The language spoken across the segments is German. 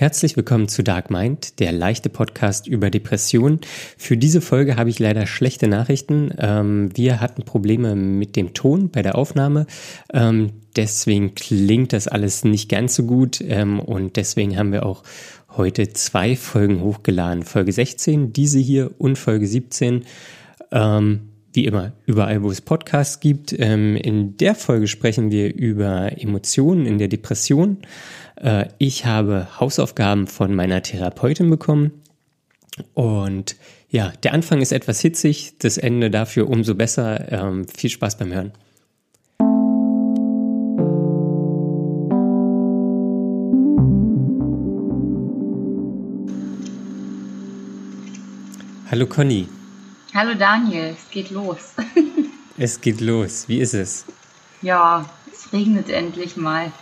Herzlich willkommen zu Dark Mind, der leichte Podcast über Depressionen. Für diese Folge habe ich leider schlechte Nachrichten. Ähm, wir hatten Probleme mit dem Ton bei der Aufnahme. Ähm, deswegen klingt das alles nicht ganz so gut. Ähm, und deswegen haben wir auch heute zwei Folgen hochgeladen. Folge 16, diese hier und Folge 17 wie immer, überall, wo es Podcasts gibt. in der Folge sprechen wir über Emotionen in der Depression. Äh, ich habe Hausaufgaben von meiner Therapeutin bekommen und ja, der Anfang ist etwas hitzig, das Ende dafür umso besser. Ähm, viel Spaß beim Hören. Hallo Conny. Hallo Daniel, es geht los. es geht los. Wie ist es? Ja, es regnet endlich mal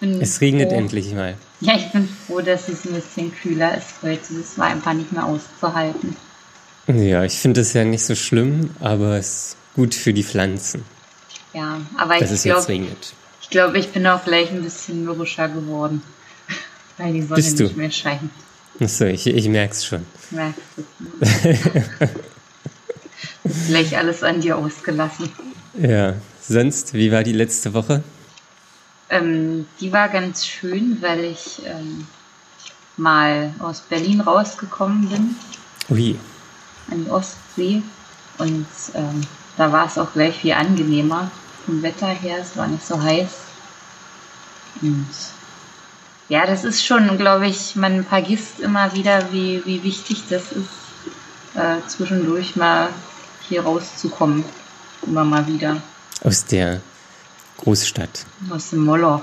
bin es regnet froh. endlich mal. Ja, ich bin froh, dass es ein bisschen kühler ist heute. Das war einfach nicht mehr auszuhalten. Ja, ich finde es ja nicht so schlimm, aber es ist gut für die Pflanzen. Ja, aber dass ich glaube, ich glaube, ich bin auch gleich ein bisschen mürrischer geworden, weil die Sonne Bist du? nicht mehr scheint. Achso, ich, ich merke es schon. Merkst du. gleich alles an dir ausgelassen. Ja, sonst, wie war die letzte Woche? Ähm, die war ganz schön, weil ich ähm, mal aus Berlin rausgekommen bin. Ui. An die Ostsee. Und ähm, da war es auch gleich viel angenehmer vom Wetter her. Es war nicht so heiß. Und ja, das ist schon, glaube ich, man vergisst immer wieder, wie, wie wichtig das ist, äh, zwischendurch mal hier rauszukommen. Immer mal wieder. Aus der Großstadt. Aus dem Moloch.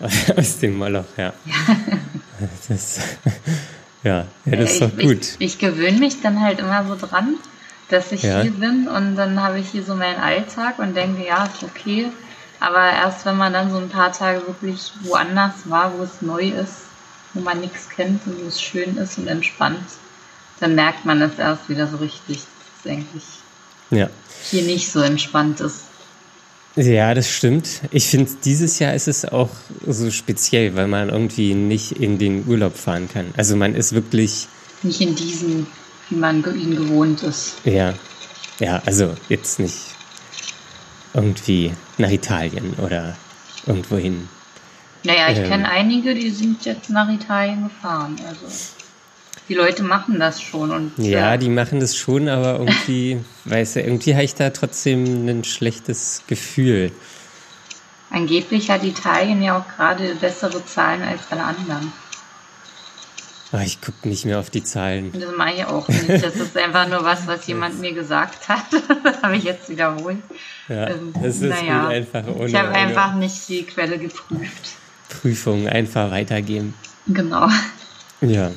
Aus dem Moloch, ja. das, ja, ja, das ist doch gut. Ich, ich gewöhne mich dann halt immer so dran, dass ich ja. hier bin und dann habe ich hier so meinen Alltag und denke, ja, ist okay. Aber erst wenn man dann so ein paar Tage wirklich woanders war, wo es neu ist, wo man nichts kennt und wo es schön ist und entspannt, dann merkt man es erst wieder so richtig, dass es eigentlich ja. hier nicht so entspannt ist. Ja, das stimmt. Ich finde, dieses Jahr ist es auch so speziell, weil man irgendwie nicht in den Urlaub fahren kann. Also man ist wirklich. Nicht in diesen, wie man ihn gewohnt ist. Ja. Ja, also jetzt nicht irgendwie nach Italien oder irgendwohin. Naja, ich ähm, kenne einige, die sind jetzt nach Italien gefahren. Also die Leute machen das schon. Und, ja, äh, die machen das schon, aber irgendwie, weiß er, irgendwie habe ich da trotzdem ein schlechtes Gefühl. Angeblich hat Italien ja auch gerade bessere Zahlen als alle anderen. Ach, ich gucke nicht mehr auf die Zahlen. Das mache ich auch nicht. Das ist einfach nur was, was jemand mir gesagt hat. das habe ich jetzt wiederholt. Ja, ähm, das ist naja, einfach ohne. Ich habe einfach nicht die Quelle geprüft. Prüfung einfach weitergeben. Genau. Ja.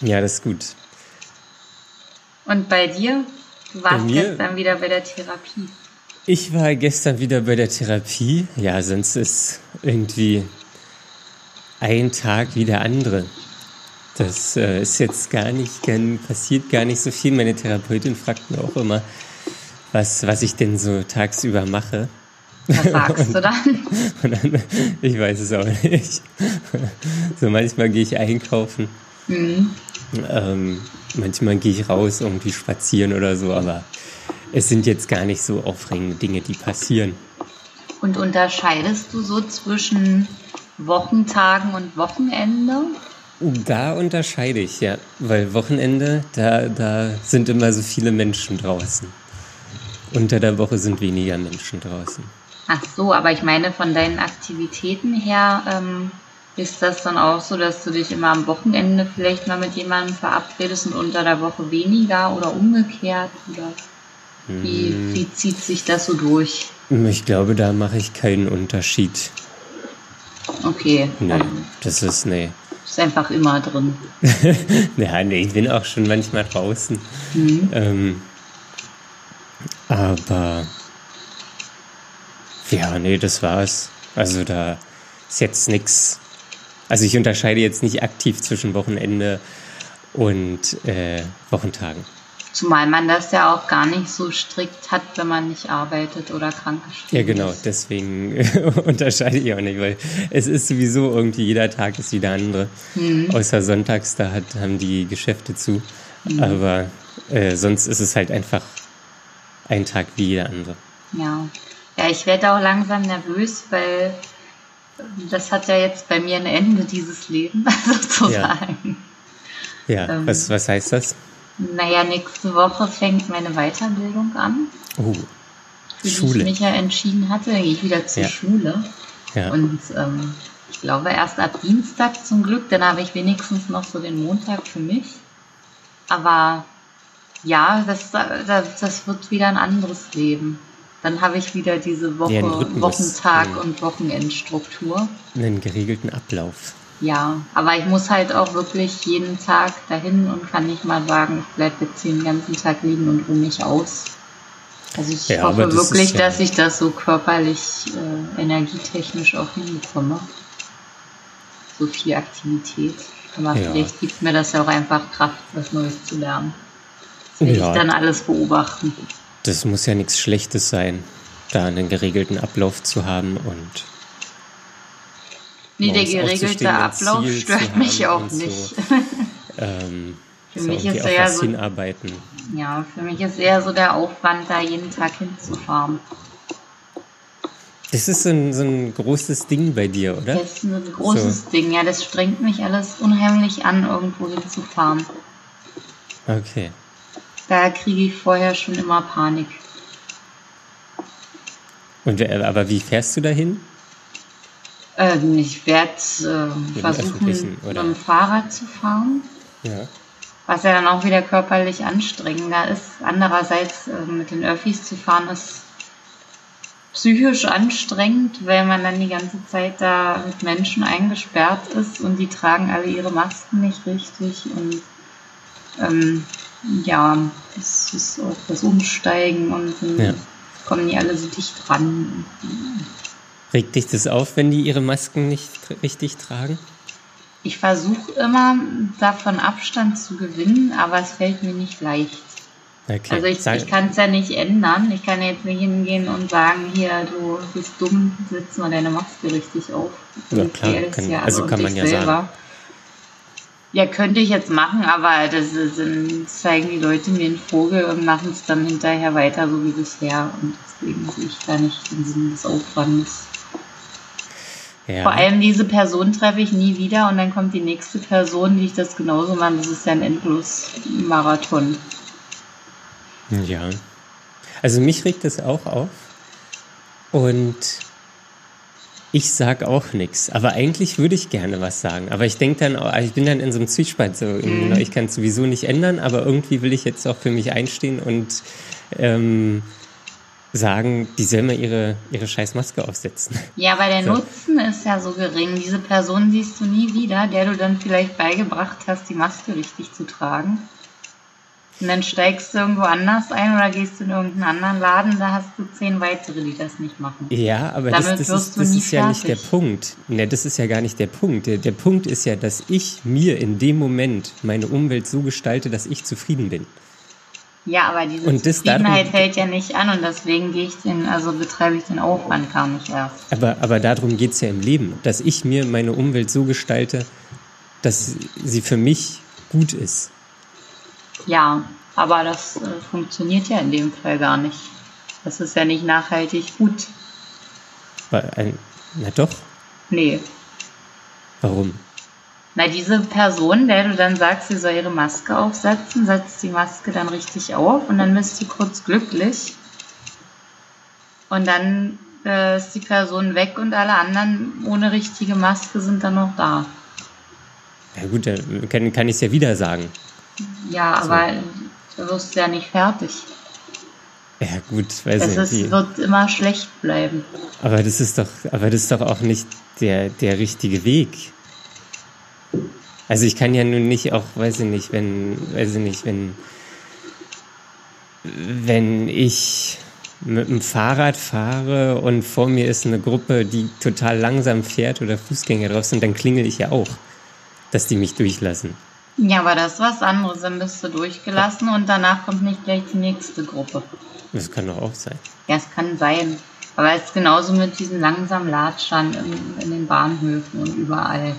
Ja, das ist gut. Und bei dir? Du warst mir, gestern wieder bei der Therapie. Ich war gestern wieder bei der Therapie. Ja, sonst ist irgendwie ein Tag wie der andere. Das äh, ist jetzt gar nicht, gar, passiert gar nicht so viel. Meine Therapeutin fragt mir auch immer, was, was ich denn so tagsüber mache. Was sagst du dann? dann? Ich weiß es auch nicht. So manchmal gehe ich einkaufen. Mhm. Ähm, manchmal gehe ich raus, irgendwie spazieren oder so, aber es sind jetzt gar nicht so aufregende Dinge, die passieren. Und unterscheidest du so zwischen Wochentagen und Wochenende? Da unterscheide ich, ja. Weil Wochenende, da, da sind immer so viele Menschen draußen. Unter der Woche sind weniger Menschen draußen. Ach so, aber ich meine von deinen Aktivitäten her, ähm, ist das dann auch so, dass du dich immer am Wochenende vielleicht mal mit jemandem verabredest und unter der Woche weniger oder umgekehrt? Oder wie, hm. wie zieht sich das so durch? Ich glaube, da mache ich keinen Unterschied. Okay. Nee, das ist, nee. Ist einfach immer drin. ja, nee, ich bin auch schon manchmal draußen. Mhm. Ähm, aber ja, nee, das war's. Also da ist jetzt nichts also ich unterscheide jetzt nicht aktiv zwischen Wochenende und äh, Wochentagen. Zumal man das ja auch gar nicht so strikt hat, wenn man nicht arbeitet oder krankgeschrieben Ja, genau, ist. deswegen unterscheide ich auch nicht, weil es ist sowieso irgendwie jeder Tag ist wieder andere. Mhm. Außer sonntags, da hat, haben die Geschäfte zu. Mhm. Aber äh, sonst ist es halt einfach ein Tag wie jeder andere. Ja. Ja, ich werde auch langsam nervös, weil das hat ja jetzt bei mir ein Ende, dieses Leben, sozusagen. Ja, Ähm. was, was heißt das? Naja, nächste Woche fängt meine Weiterbildung an, Oh, für die ich Schule. mich ja entschieden hatte. Dann gehe ich wieder zur Ja. Schule. Ja. Und ähm, ich glaube erst ab Dienstag zum Glück, dann habe ich wenigstens noch so den Montag für mich. Aber ja, das, das, das wird wieder ein anderes Leben. Dann habe ich wieder diese Woche, einen. Wochentag Mhm. und Wochenendstruktur. einen geregelten Ablauf. Ja, aber ich muss halt auch wirklich jeden Tag dahin und kann nicht mal sagen, ich bleibe jetzt hier den ganzen Tag liegen und ruhe mich aus. Also ich Ja, hoffe das wirklich, ja- dass ich das so körperlich, äh, energietechnisch auch hinbekomme. So viel Aktivität. Aber Ja. vielleicht gibt mir das ja auch einfach Kraft, was Neues zu lernen. Das werde ich dann alles beobachten. Das muss ja nichts Schlechtes sein, da einen geregelten Ablauf zu haben und Nee, der geregelte Ablauf Ziel stört mich auch und so. nicht. ähm, Für so mich ist er was so- hinarbeiten. Ja, für mich ist eher so der Aufwand, da jeden Tag hinzufahren. Das ist so ein, so ein großes Ding bei dir, oder? Das ist ein großes Ding, ja, das strengt mich alles unheimlich an, irgendwo hinzufahren. Okay. Da kriege ich vorher schon immer Panik. Und aber wie fährst du dahin? Ähm, ich werde äh, versuchen, mit dem Fahrrad zu fahren, Ja. was ja dann auch wieder körperlich anstrengender ist. Andererseits äh, mit den Öffis zu fahren ist psychisch anstrengend, weil man dann die ganze Zeit da mit Menschen eingesperrt ist und die tragen alle ihre Masken nicht richtig und ähm, ja, es ist auch das Umsteigen und dann Ja. kommen die alle so dicht dran. Regt dich das auf, wenn die ihre Masken nicht richtig tragen? Ich versuche immer davon Abstand zu gewinnen, aber es fällt mir nicht leicht. Okay. Also ich, ich kann es ja nicht ändern. Ich kann jetzt nicht hingehen und sagen, hier, du bist dumm, setz mal deine Maske richtig auf. Ja, klar, kann- ja also alle kann man ja sagen. Ja, könnte ich jetzt machen, aber das ist, dann zeigen die Leute mir einen Vogel und machen es dann hinterher weiter, so wie bisher. Und deswegen sehe ich da nicht den Sinn des Aufwandes. ja. Vor allem diese Person treffe ich nie wieder und dann kommt die nächste Person, die ich das genauso mache. Das ist ja ein endlos Marathon. Ja. Also mich regt das auch auf. Und ich sag auch nichts. Aber eigentlich würde ich gerne was sagen. Aber ich denke dann, auch- ich bin dann in so einem Zwiespalt. So, irgendwie, Ich kann es sowieso nicht ändern, aber irgendwie will ich jetzt auch für mich einstehen und ähm, sagen, die soll mal ihre, ihre scheiß Maske aufsetzen. Ja, aber der So. Nutzen ist ja so gering. Diese Person siehst du nie wieder, der du dann vielleicht beigebracht hast, die Maske richtig zu tragen. Und dann steigst du irgendwo anders ein oder gehst in irgendeinen anderen Laden, da hast du zehn weitere, die das nicht machen. Ja, aber das, Damit das, wirst ist, das ist ja nicht der fertig. Punkt. Ne, das ist ja gar nicht der Punkt. Der, der Punkt ist ja, dass ich mir in dem Moment meine Umwelt so gestalte, dass ich zufrieden bin. Ja, aber diese Und das Zufriedenheit darum- hält ja nicht an und deswegen gehe ich den, also betreibe ich den Aufwand gar nicht erst. Aber, aber darum geht's ja im Leben, dass ich mir meine Umwelt so gestalte, dass sie für mich gut ist. Ja, aber das äh, funktioniert ja in dem Fall gar nicht. Das ist ja nicht nachhaltig gut. Ein, na doch, Nee. warum? Na, diese Person, der du dann sagst, sie soll ihre Maske aufsetzen, setzt die Maske dann richtig auf und dann bist du kurz glücklich. Und dann äh, ist die Person weg und alle anderen ohne richtige Maske sind dann noch da. Ja gut, dann kann, kann ich es ja wieder sagen. Ja, aber du wirst ja nicht fertig. Ja gut, weiß Es nicht. wie- wird immer schlecht bleiben. Aber das ist doch, aber das ist doch auch nicht der, der richtige Weg. Also ich kann ja nun nicht auch, weiß ich nicht, wenn, weiß ich nicht, wenn, wenn ich mit dem Fahrrad fahre und vor mir ist eine Gruppe, die total langsam fährt oder Fußgänger drauf sind, dann klingel ich ja auch, dass die mich durchlassen. Ja, aber das ist was anderes. Dann bist du durchgelassen und danach kommt nicht gleich die nächste Gruppe. Das kann doch auch sein. Ja, es kann sein. Aber es ist genauso mit diesen langsamen Latschern in, in den Bahnhöfen und überall.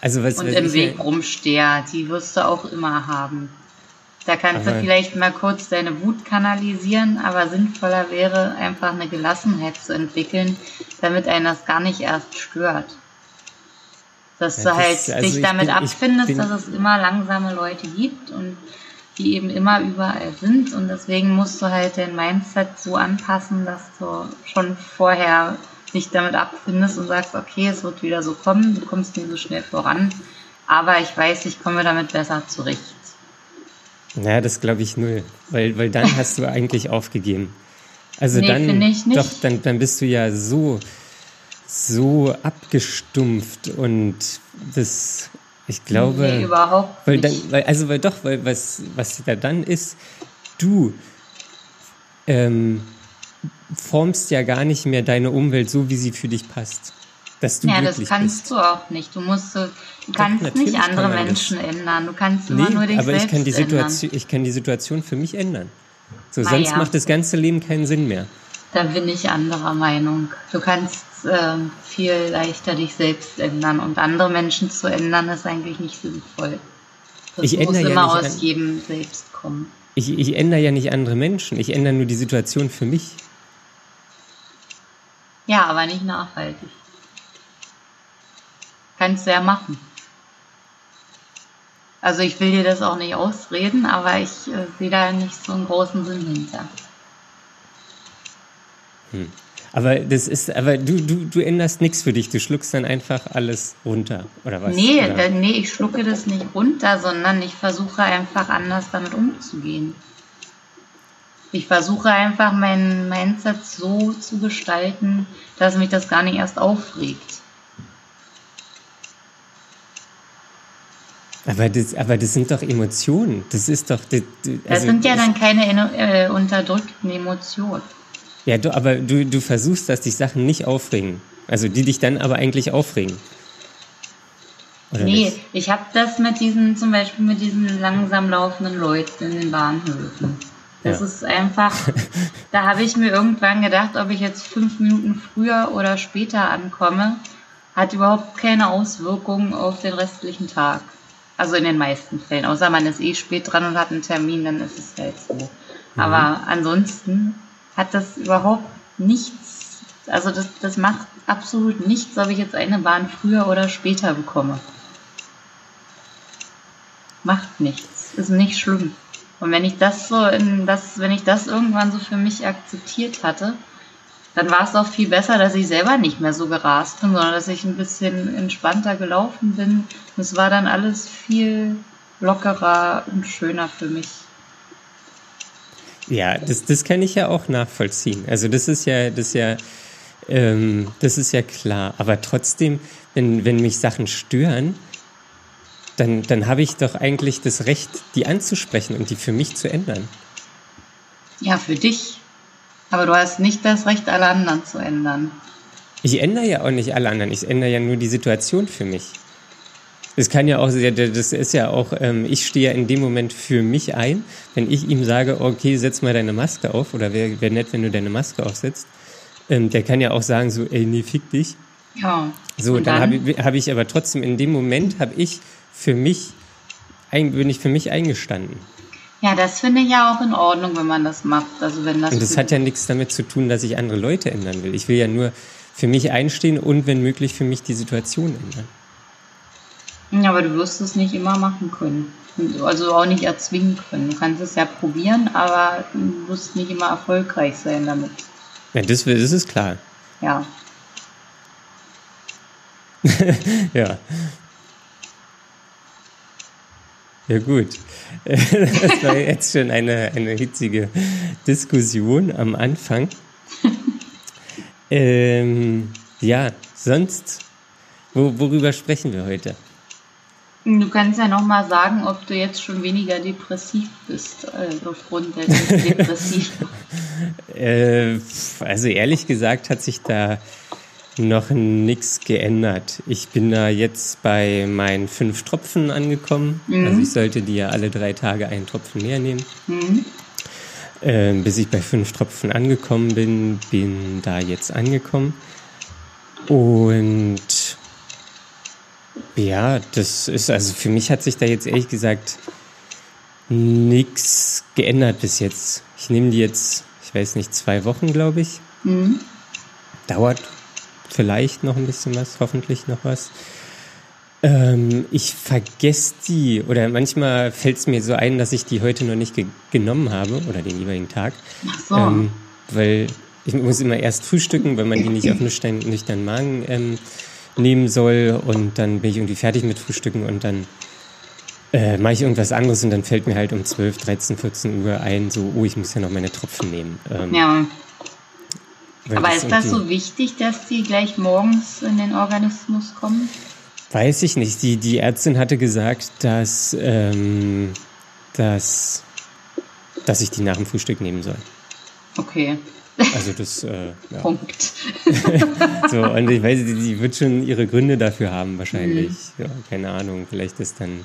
Also was, und was im Weg ja- rumsteher, die wirst du auch immer haben. Da kannst Aber- du vielleicht mal kurz deine Wut kanalisieren, aber sinnvoller wäre einfach eine Gelassenheit zu entwickeln, damit einen das gar nicht erst stört. Dass Ja, du halt das- also dich ich damit bin- abfindest, bin- dass es immer langsame Leute gibt und die eben immer überall sind und deswegen musst du halt dein Mindset so anpassen, dass du schon vorher dich damit abfindest und sagst, okay, es wird wieder so kommen, du kommst nie so schnell voran, aber ich weiß, ich komme damit besser zurecht. Naja, das glaube ich null. Weil, weil dann hast du eigentlich aufgegeben. Also Nee, dann, doch, dann, dann bist du ja so, so abgestumpft und das, ich glaube. nee, überhaupt Weil nicht. dann, weil, also weil doch, weil was, was da dann ist, du ähm, formst ja gar nicht mehr deine Umwelt so, wie sie für dich passt. Dass du ja, das kannst bist. du auch nicht. Du musst, du kannst natürlich nicht andere man das. Menschen ändern. Du kannst immer nur Nee, dich aber ich selbst kann, die ändern. Situation, ich kann die Situation für mich ändern. So, Na sonst ja. macht das ganze Leben keinen Sinn mehr. Da bin ich anderer Meinung. Du kannst ähm, viel leichter dich selbst ändern und andere Menschen zu ändern ist eigentlich nicht sinnvoll. Das Ich muss ändere ja immer nicht aus jedem selbst kommen. Ich, ich ändere ja nicht andere Menschen, ich ändere nur die Situation für mich. Ja, aber nicht nachhaltig. Kannst du ja machen. Also ich will dir das auch nicht ausreden, aber ich äh, sehe da nicht so einen großen Sinn hinter. Aber das ist, aber du, du, du änderst nichts für dich, du schluckst dann einfach alles runter, oder was? Nee, oder? äh, nee, ich schlucke das nicht runter, sondern ich versuche einfach anders damit umzugehen. Ich versuche einfach mein Mindset so zu gestalten, dass mich das gar nicht erst aufregt. aber, das, aber das sind doch Emotionen. Das ist doch. Das, Das also, sind ja dann keine äh, unterdrückten Emotionen. Ja, du, aber du, du versuchst, dass dich Sachen nicht aufregen. Also die dich dann aber eigentlich aufregen. Oder Nee, nicht? ich habe das mit diesen, zum Beispiel mit diesen langsam laufenden Leuten in den Bahnhöfen. Das Ja. ist einfach, da habe ich mir irgendwann gedacht, ob ich jetzt fünf Minuten früher oder später ankomme, hat überhaupt keine Auswirkungen auf den restlichen Tag. Also in den meisten Fällen. Außer man ist eh spät dran und hat einen Termin, dann ist es halt so. Aber ansonsten hat das überhaupt nichts, also das, das macht absolut nichts, ob ich jetzt eine Bahn früher oder später bekomme. Macht nichts. Ist nicht schlimm. Und wenn ich das so in das, wenn ich das irgendwann so für mich akzeptiert hatte, dann war es auch viel besser, dass ich selber nicht mehr so gerast bin, sondern dass ich ein bisschen entspannter gelaufen bin. Und es war dann alles viel lockerer und schöner für mich. Ja, das, das kann ich ja auch nachvollziehen. Also das ist ja, das ist ja, ähm, das ist ja klar. Aber trotzdem, wenn, wenn mich Sachen stören, dann, dann habe ich doch eigentlich das Recht, die anzusprechen und die für mich zu ändern. Ja, für dich. Aber du hast nicht das Recht, alle anderen zu ändern. Ich ändere ja auch nicht alle anderen, ich ändere ja nur die Situation für mich. Das kann ja auch, das ist ja auch, ähm, ich stehe ja in dem Moment für mich ein, wenn ich ihm sage, okay, setz mal deine Maske auf, oder wäre wär nett, wenn du deine Maske aufsetzt. Ähm, der kann ja auch sagen so, ey, nee, fick dich. Ja. So, Und dann, habe ich, hab ich aber trotzdem in dem Moment, habe ich für mich, bin ich für mich eingestanden. Ja, das finde ich ja auch in Ordnung, wenn man das macht. Also wenn das, Und das hat ja nichts damit zu tun, dass ich andere Leute ändern will. Ich will ja nur für mich einstehen und wenn möglich für mich die Situation ändern. Ja, aber du wirst es nicht immer machen können. Also auch nicht erzwingen können. Du kannst es ja probieren, aber du wirst nicht immer erfolgreich sein damit. Ja, das, das ist klar. Ja. Ja. Ja gut. Das war jetzt schon eine, eine hitzige Diskussion am Anfang. Ähm, ja, sonst, wo, worüber sprechen wir heute? Du kannst ja nochmal sagen, ob du jetzt schon weniger depressiv bist, äh, aufgrund der Depression. Äh, also ehrlich gesagt hat sich da noch nichts geändert. Ich bin da jetzt bei meinen fünf Tropfen angekommen. Mhm. Also ich sollte die ja alle drei Tage einen Tropfen mehr nehmen. Mhm. Äh, bis ich bei fünf Tropfen angekommen bin, bin da jetzt angekommen. Und ja, das ist, also für mich hat sich da jetzt ehrlich gesagt nichts geändert bis jetzt. Ich nehme die jetzt, ich weiß nicht, zwei Wochen, glaube ich. Mhm. Dauert vielleicht noch ein bisschen was, hoffentlich noch was. Ähm, ich vergesse die oder manchmal fällt es mir so ein, dass ich die heute noch nicht ge genommen habe oder den jeweiligen Tag. Ach so. Ähm, weil ich muss immer erst frühstücken, weil man die nicht auf nüchtern, nüchtern Magen ähm, nehmen soll und dann bin ich irgendwie fertig mit Frühstücken und dann äh, mache ich irgendwas anderes und dann fällt mir halt um 12, 13, 14 Uhr ein, so, oh, ich muss ja noch meine Tropfen nehmen. Ähm, ja. Aber ist das so wichtig, dass die gleich morgens in den Organismus kommen? Weiß ich nicht. Die, die Ärztin hatte gesagt, dass, ähm, dass, dass ich die nach dem Frühstück nehmen soll. Okay. Also das äh, ja. Punkt. so, und ich weiß, die, die wird schon ihre Gründe dafür haben, wahrscheinlich. Mhm. Ja, keine Ahnung. Vielleicht ist dann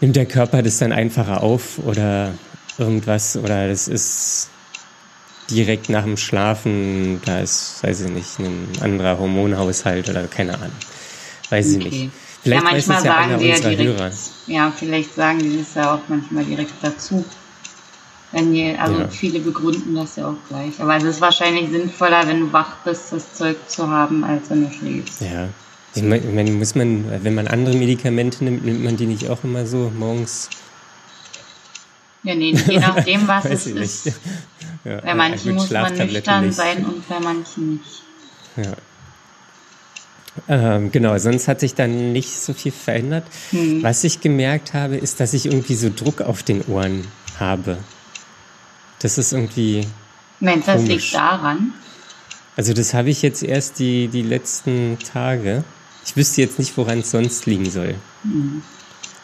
nimmt der Körper das dann einfacher auf oder irgendwas oder das ist direkt nach dem Schlafen, da ist, weiß ich nicht, ein anderer Hormonhaushalt oder keine Ahnung. Weiß okay. ich nicht. Vielleicht ja, manchmal ja sagen die ja direkt, Hörer. ja, vielleicht sagen die das ja auch manchmal direkt dazu. Wenn die, also ja. viele begründen das ja auch gleich. Aber es ist wahrscheinlich sinnvoller, wenn du wach bist, das Zeug zu haben, als wenn du schläfst. Ja. Ich meine, muss man, wenn man andere Medikamente nimmt, nimmt man die nicht auch immer so morgens? Ja, nee, je nachdem, was es ist. Ja, bei manchen muss man nüchtern nicht. sein und bei manchen nicht. Ja. Ähm, genau, sonst hat sich dann nicht so viel verändert. Hm. Was ich gemerkt habe, ist, dass ich irgendwie so Druck auf den Ohren habe. Das ist irgendwie. Mensch, das liegt daran. Also, das habe ich jetzt erst die, die letzten Tage. Ich wüsste jetzt nicht, woran es sonst liegen soll. Hm.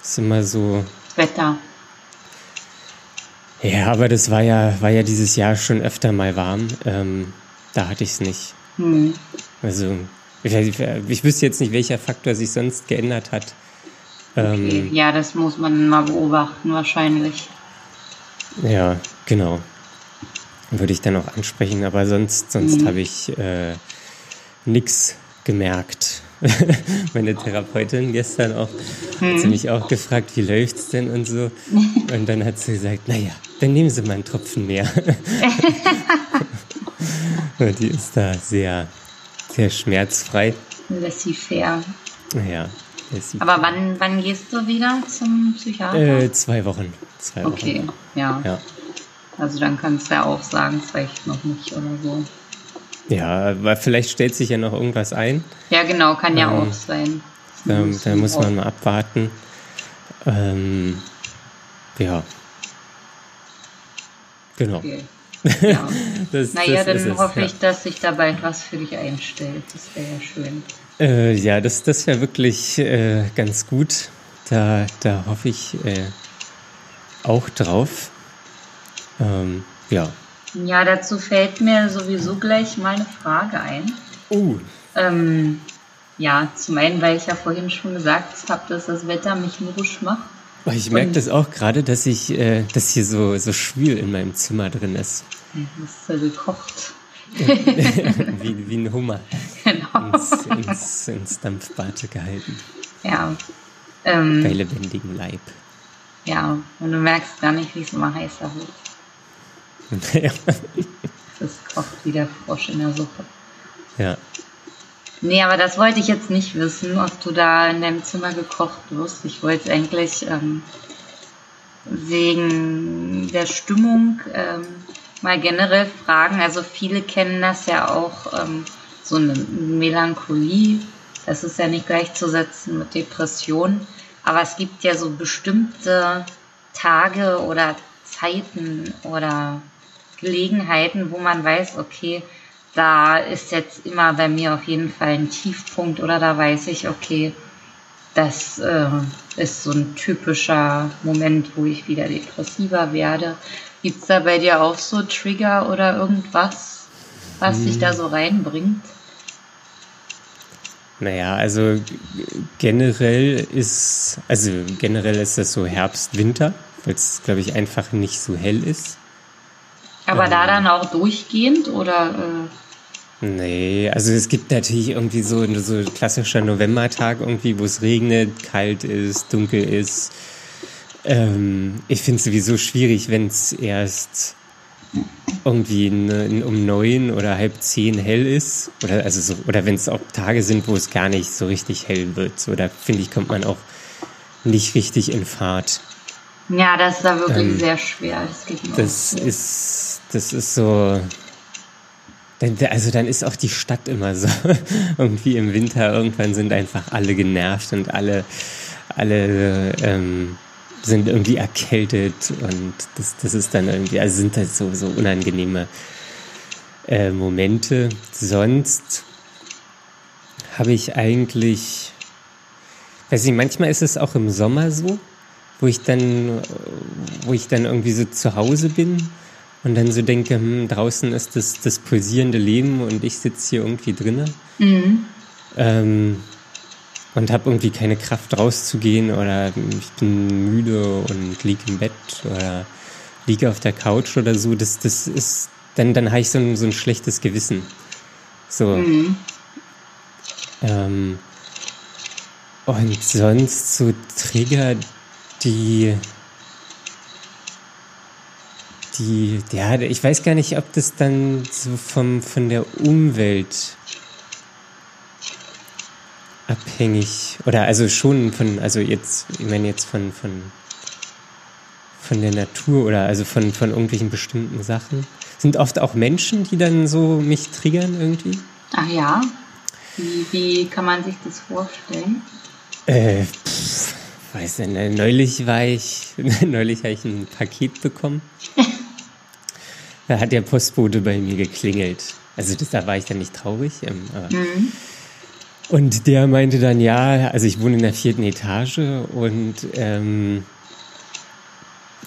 Das ist immer so. Wetter. Ja, aber das war ja, war ja dieses Jahr schon öfter mal warm. Ähm, da hatte ich es nicht. Hm. Also, ich, ich, wüsste jetzt nicht, welcher Faktor sich sonst geändert hat. Okay. Ähm, ja, das muss man mal beobachten, wahrscheinlich. Ja, genau. Würde ich dann auch ansprechen, aber sonst, sonst hm. habe ich äh, nichts gemerkt. meine Therapeutin gestern auch, hat sie mich auch gefragt, wie läuft's denn und so. Und dann hat sie gesagt, naja, dann nehmen Sie mal einen Tropfen mehr. die ist da sehr, sehr schmerzfrei. Laissez-faire. Ja. Aber wann, wann gehst du wieder zum Psychiater? Äh, zwei Wochen. Zwei okay, Wochen. ja. ja. Also dann kannst du ja auch sagen, vielleicht noch nicht oder so. Ja, weil vielleicht stellt sich ja noch irgendwas ein. Ja, genau, kann ja ähm, auch sein. Da, da muss man mal abwarten. Ähm, ja. Genau. Okay. Ja. das, naja, das dann hoffe es, ich, dass sich da bald was für dich einstellt. Das wäre ja schön. Äh, ja, das, das wäre wirklich äh, ganz gut. Da, da hoffe ich äh, auch drauf. Ähm, ja. Ja, dazu fällt mir sowieso gleich mal eine Frage ein. Oh. Ähm, ja, zum einen, weil ich ja vorhin schon gesagt habe, dass das Wetter mich mürrisch macht. Ich merke das auch gerade, dass ich, äh, dass hier so, so schwül in meinem Zimmer drin ist. Ja, hast du gekocht. wie, wie ein Hummer. Genau. Ins, ins, ins Dampfbad gehalten. Ja. Ähm, Bei lebendigem Leib. Ja, und du merkst gar nicht, wie es immer heißer wird. Ja. Das kocht wie der Frosch in der Suppe. Ja. Nee, aber das wollte ich jetzt nicht wissen, ob du da in deinem Zimmer gekocht wirst. Ich wollte es eigentlich ähm, wegen der Stimmung ähm, mal generell fragen. Also viele kennen das ja auch, ähm, so eine Melancholie. Das ist ja nicht gleichzusetzen mit Depression. Aber es gibt ja so bestimmte Tage oder Zeiten oder Gelegenheiten, wo man weiß, okay, da ist jetzt immer bei mir auf jeden Fall ein Tiefpunkt oder da weiß ich, okay, das äh, ist so ein typischer Moment, wo ich wieder depressiver werde. Gibt es da bei dir auch so Trigger oder irgendwas, was hm. dich da so reinbringt? Naja, also generell ist, also generell ist das so Herbst, Winter, weil es, glaube ich, einfach nicht so hell ist. Aber ähm, da dann auch durchgehend oder? Äh? Nee, also es gibt natürlich irgendwie so, so klassischer Novembertag irgendwie, wo es regnet, kalt ist, dunkel ist. Ähm, ich finde es sowieso schwierig, wenn es erst irgendwie ne, um neun oder halb zehn hell ist. Oder, also so, oder wenn es auch Tage sind, wo es gar nicht so richtig hell wird. So, da finde ich, kommt man auch nicht richtig in Fahrt. Ja, das ist da wirklich ähm, sehr schwer. Das, geht das ist, das ist so. Also dann ist auch die Stadt immer so. Irgendwie im Winter, irgendwann sind einfach alle genervt und alle, alle ähm, sind irgendwie erkältet und das, das ist dann irgendwie, also sind das so, so unangenehme äh, Momente. Sonst habe ich eigentlich, weiß ich, manchmal ist es auch im Sommer so, wo ich dann, wo ich dann irgendwie so zu Hause bin und dann so denke, hm, draußen ist das, das pulsierende Leben und ich sitze hier irgendwie drinnen. Mhm. Ähm, und habe irgendwie keine Kraft rauszugehen oder ich bin müde und liege im Bett oder liege auf der Couch oder so, das, das ist, dann, dann habe ich so ein, so ein schlechtes Gewissen. So. Mhm. Ähm, und sonst so Trigger, die, die, ja, ich weiß gar nicht, ob das dann so vom, von der Umwelt abhängig oder also schon von, also jetzt, ich meine jetzt von, von, von der Natur oder also von, von irgendwelchen bestimmten Sachen. Sind oft auch Menschen, die dann so mich triggern irgendwie? Ach ja. Wie, wie kann man sich das vorstellen? Äh, pff, weiß nicht, ne, neulich war ich, neulich habe ich ein Paket bekommen. da hat der Postbote bei mir geklingelt. Also das, da war ich dann nicht traurig, ähm, mhm. Und der meinte dann, ja, also ich wohne in der vierten Etage und ähm,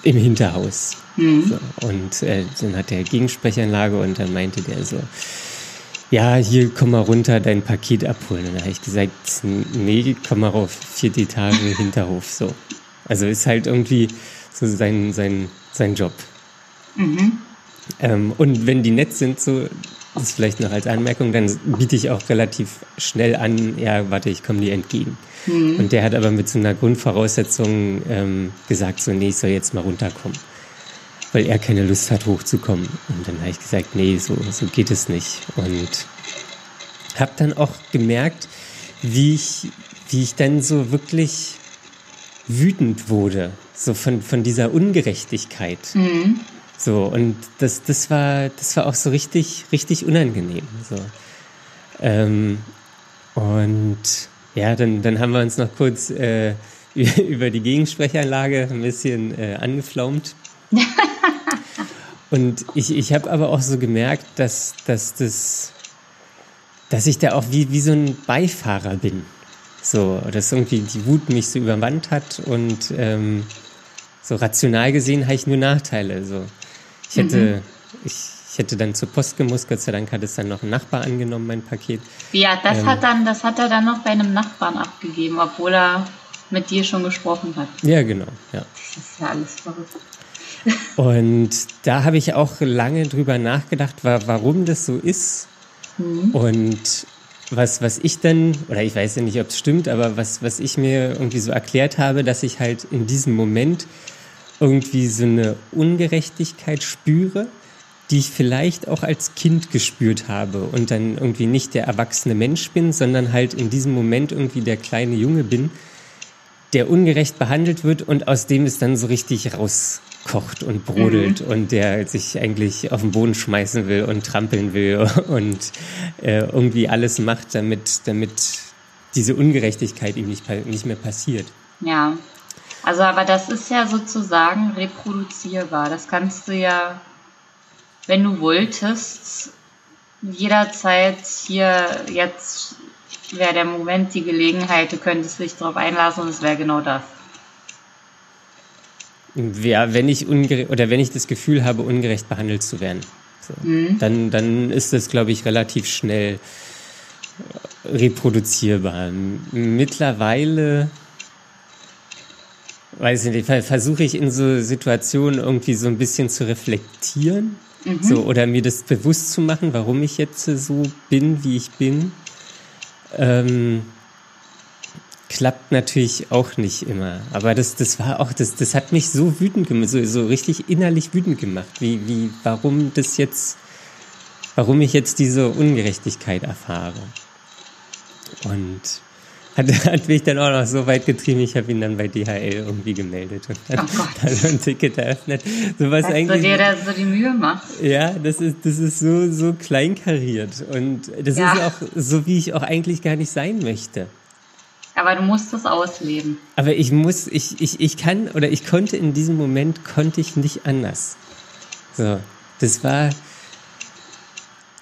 im Hinterhaus. Mhm. So, und äh, dann hat er Gegensprechanlage und dann meinte der so, ja, hier komm mal runter, dein Paket abholen. Und dann habe ich gesagt, nee, komm mal rauf, vierte Etage, Hinterhof, so. Also ist halt irgendwie so sein, sein, sein Job. Mhm. Ähm, und wenn die nett sind, so, das vielleicht noch als Anmerkung, dann biete ich auch relativ schnell an, ja, warte, ich komme dir entgegen. Mhm. Und der hat aber mit so einer Grundvoraussetzung ähm, gesagt, so, nee, ich soll jetzt mal runterkommen. Weil er keine Lust hat, hochzukommen. Und dann habe ich gesagt, nee, so, so geht es nicht. Und habe dann auch gemerkt, wie ich, wie ich dann so wirklich wütend wurde, so von, von dieser Ungerechtigkeit. Mhm. So, und das, das war, das war auch so richtig, richtig unangenehm. So. Ähm, und ja, dann, dann haben wir uns noch kurz äh, über die Gegensprechanlage ein bisschen äh, angeflaumt. und ich, ich habe aber auch so gemerkt, dass, dass, das, dass ich da auch wie, wie so ein Beifahrer bin. So, dass irgendwie die Wut mich so übermannt hat und ähm, so rational gesehen habe ich nur Nachteile. So. Ich hätte, mhm. ich, ich, hätte dann zur Post gemusst, Gott sei Dank hat es dann noch ein Nachbar angenommen, mein Paket. Ja, das ähm, hat dann, das hat er dann noch bei einem Nachbarn abgegeben, obwohl er mit dir schon gesprochen hat. Ja, genau, ja. Das ist ja alles verrückt. Und da habe ich auch lange drüber nachgedacht, warum das so ist. Mhm. Und was, was ich dann, oder ich weiß ja nicht, ob es stimmt, aber was, was ich mir irgendwie so erklärt habe, dass ich halt in diesem Moment irgendwie so eine Ungerechtigkeit spüre, die ich vielleicht auch als Kind gespürt habe und dann irgendwie nicht der erwachsene Mensch bin, sondern halt in diesem Moment irgendwie der kleine Junge bin, der ungerecht behandelt wird und aus dem es dann so richtig rauskocht und brodelt mhm. und der sich eigentlich auf den Boden schmeißen will und trampeln will und äh, irgendwie alles macht, damit, damit diese Ungerechtigkeit ihm nicht, nicht mehr passiert. Ja, also, aber das ist ja sozusagen reproduzierbar. Das kannst du ja, wenn du wolltest, jederzeit hier jetzt wäre der Moment, die Gelegenheit, du könntest dich darauf einlassen und es wäre genau das. Ja, wenn ich ungerecht oder wenn ich das Gefühl habe, ungerecht behandelt zu werden, so, mhm. dann, dann ist das, glaube ich, relativ schnell reproduzierbar. Mittlerweile, weiß ich nicht, versuche ich in so Situationen irgendwie so ein bisschen zu reflektieren. Mhm. So, oder mir das bewusst zu machen, warum ich jetzt so bin, wie ich bin. Ähm, klappt natürlich auch nicht immer. Aber das, das war auch, das, das hat mich so wütend gemacht, so, so richtig innerlich wütend gemacht, wie, wie, warum das jetzt, warum ich jetzt diese Ungerechtigkeit erfahre. Und hat, hat mich dann auch noch so weit getrieben, ich habe ihn dann bei DHL irgendwie gemeldet und dann, oh dann ein Ticket eröffnet. So was Dass eigentlich, du dir da so die Mühe machst. Ja, das ist, das ist so, so kleinkariert und das ja. ist auch so, wie ich auch eigentlich gar nicht sein möchte. Aber du musst es ausleben. Aber ich muss, ich, ich, ich kann oder ich konnte in diesem Moment, konnte ich nicht anders. So, das war,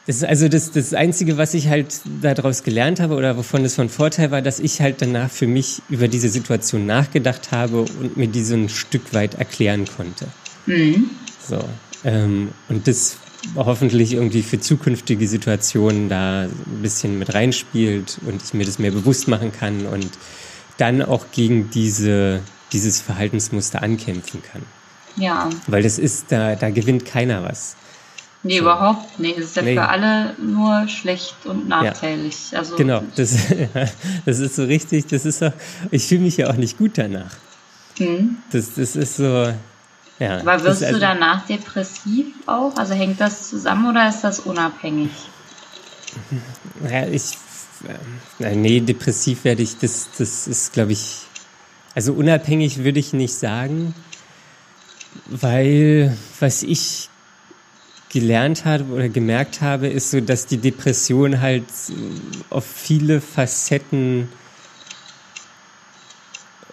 das ist also das, das Einzige, was ich halt daraus gelernt habe oder wovon es von Vorteil war, dass ich halt danach für mich über diese Situation nachgedacht habe und mir diese ein Stück weit erklären konnte. Mhm. So, ähm, und das hoffentlich irgendwie für zukünftige Situationen da ein bisschen mit reinspielt und ich mir das mehr bewusst machen kann und dann auch gegen diese, dieses Verhaltensmuster ankämpfen kann. Ja. Weil das ist, da, da gewinnt keiner was. Nee, überhaupt nicht. Das ist ja nee. für alle nur schlecht und nachteilig. Ja. Also genau, das, das ist so richtig, das ist so, ich fühle mich ja auch nicht gut danach. Mhm. Das, das ist so, ja, Aber wirst also, du danach depressiv auch? Also hängt das zusammen oder ist das unabhängig? Naja, ich. Äh, nee, depressiv werde ich, das, das ist, glaube ich. Also unabhängig würde ich nicht sagen, weil was ich gelernt habe oder gemerkt habe, ist so, dass die Depression halt auf viele Facetten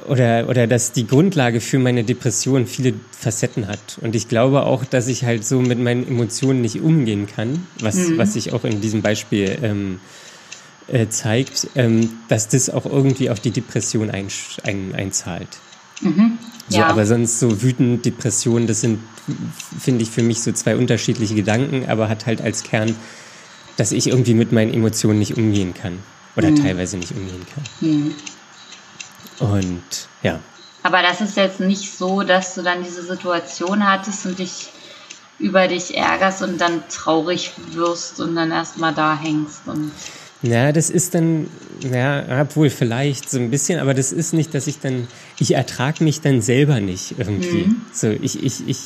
oder, oder dass die Grundlage für meine Depression viele Facetten hat. Und ich glaube auch, dass ich halt so mit meinen Emotionen nicht umgehen kann, was, mhm. was sich auch in diesem Beispiel ähm, äh, zeigt, ähm, dass das auch irgendwie auf die Depression ein, ein, einzahlt. Mhm. Ja. So, aber sonst so wütend, Depression, das sind, finde ich, für mich so zwei unterschiedliche Gedanken, aber hat halt als Kern, dass ich irgendwie mit meinen Emotionen nicht umgehen kann oder mhm. teilweise nicht umgehen kann. Mhm. Und ja. Aber das ist jetzt nicht so, dass du dann diese Situation hattest und dich über dich ärgerst und dann traurig wirst und dann erstmal da hängst und. Ja, das ist dann, ja, obwohl vielleicht so ein bisschen, aber das ist nicht, dass ich dann, ich ertrage mich dann selber nicht irgendwie. Mhm. So, ich, ich, ich,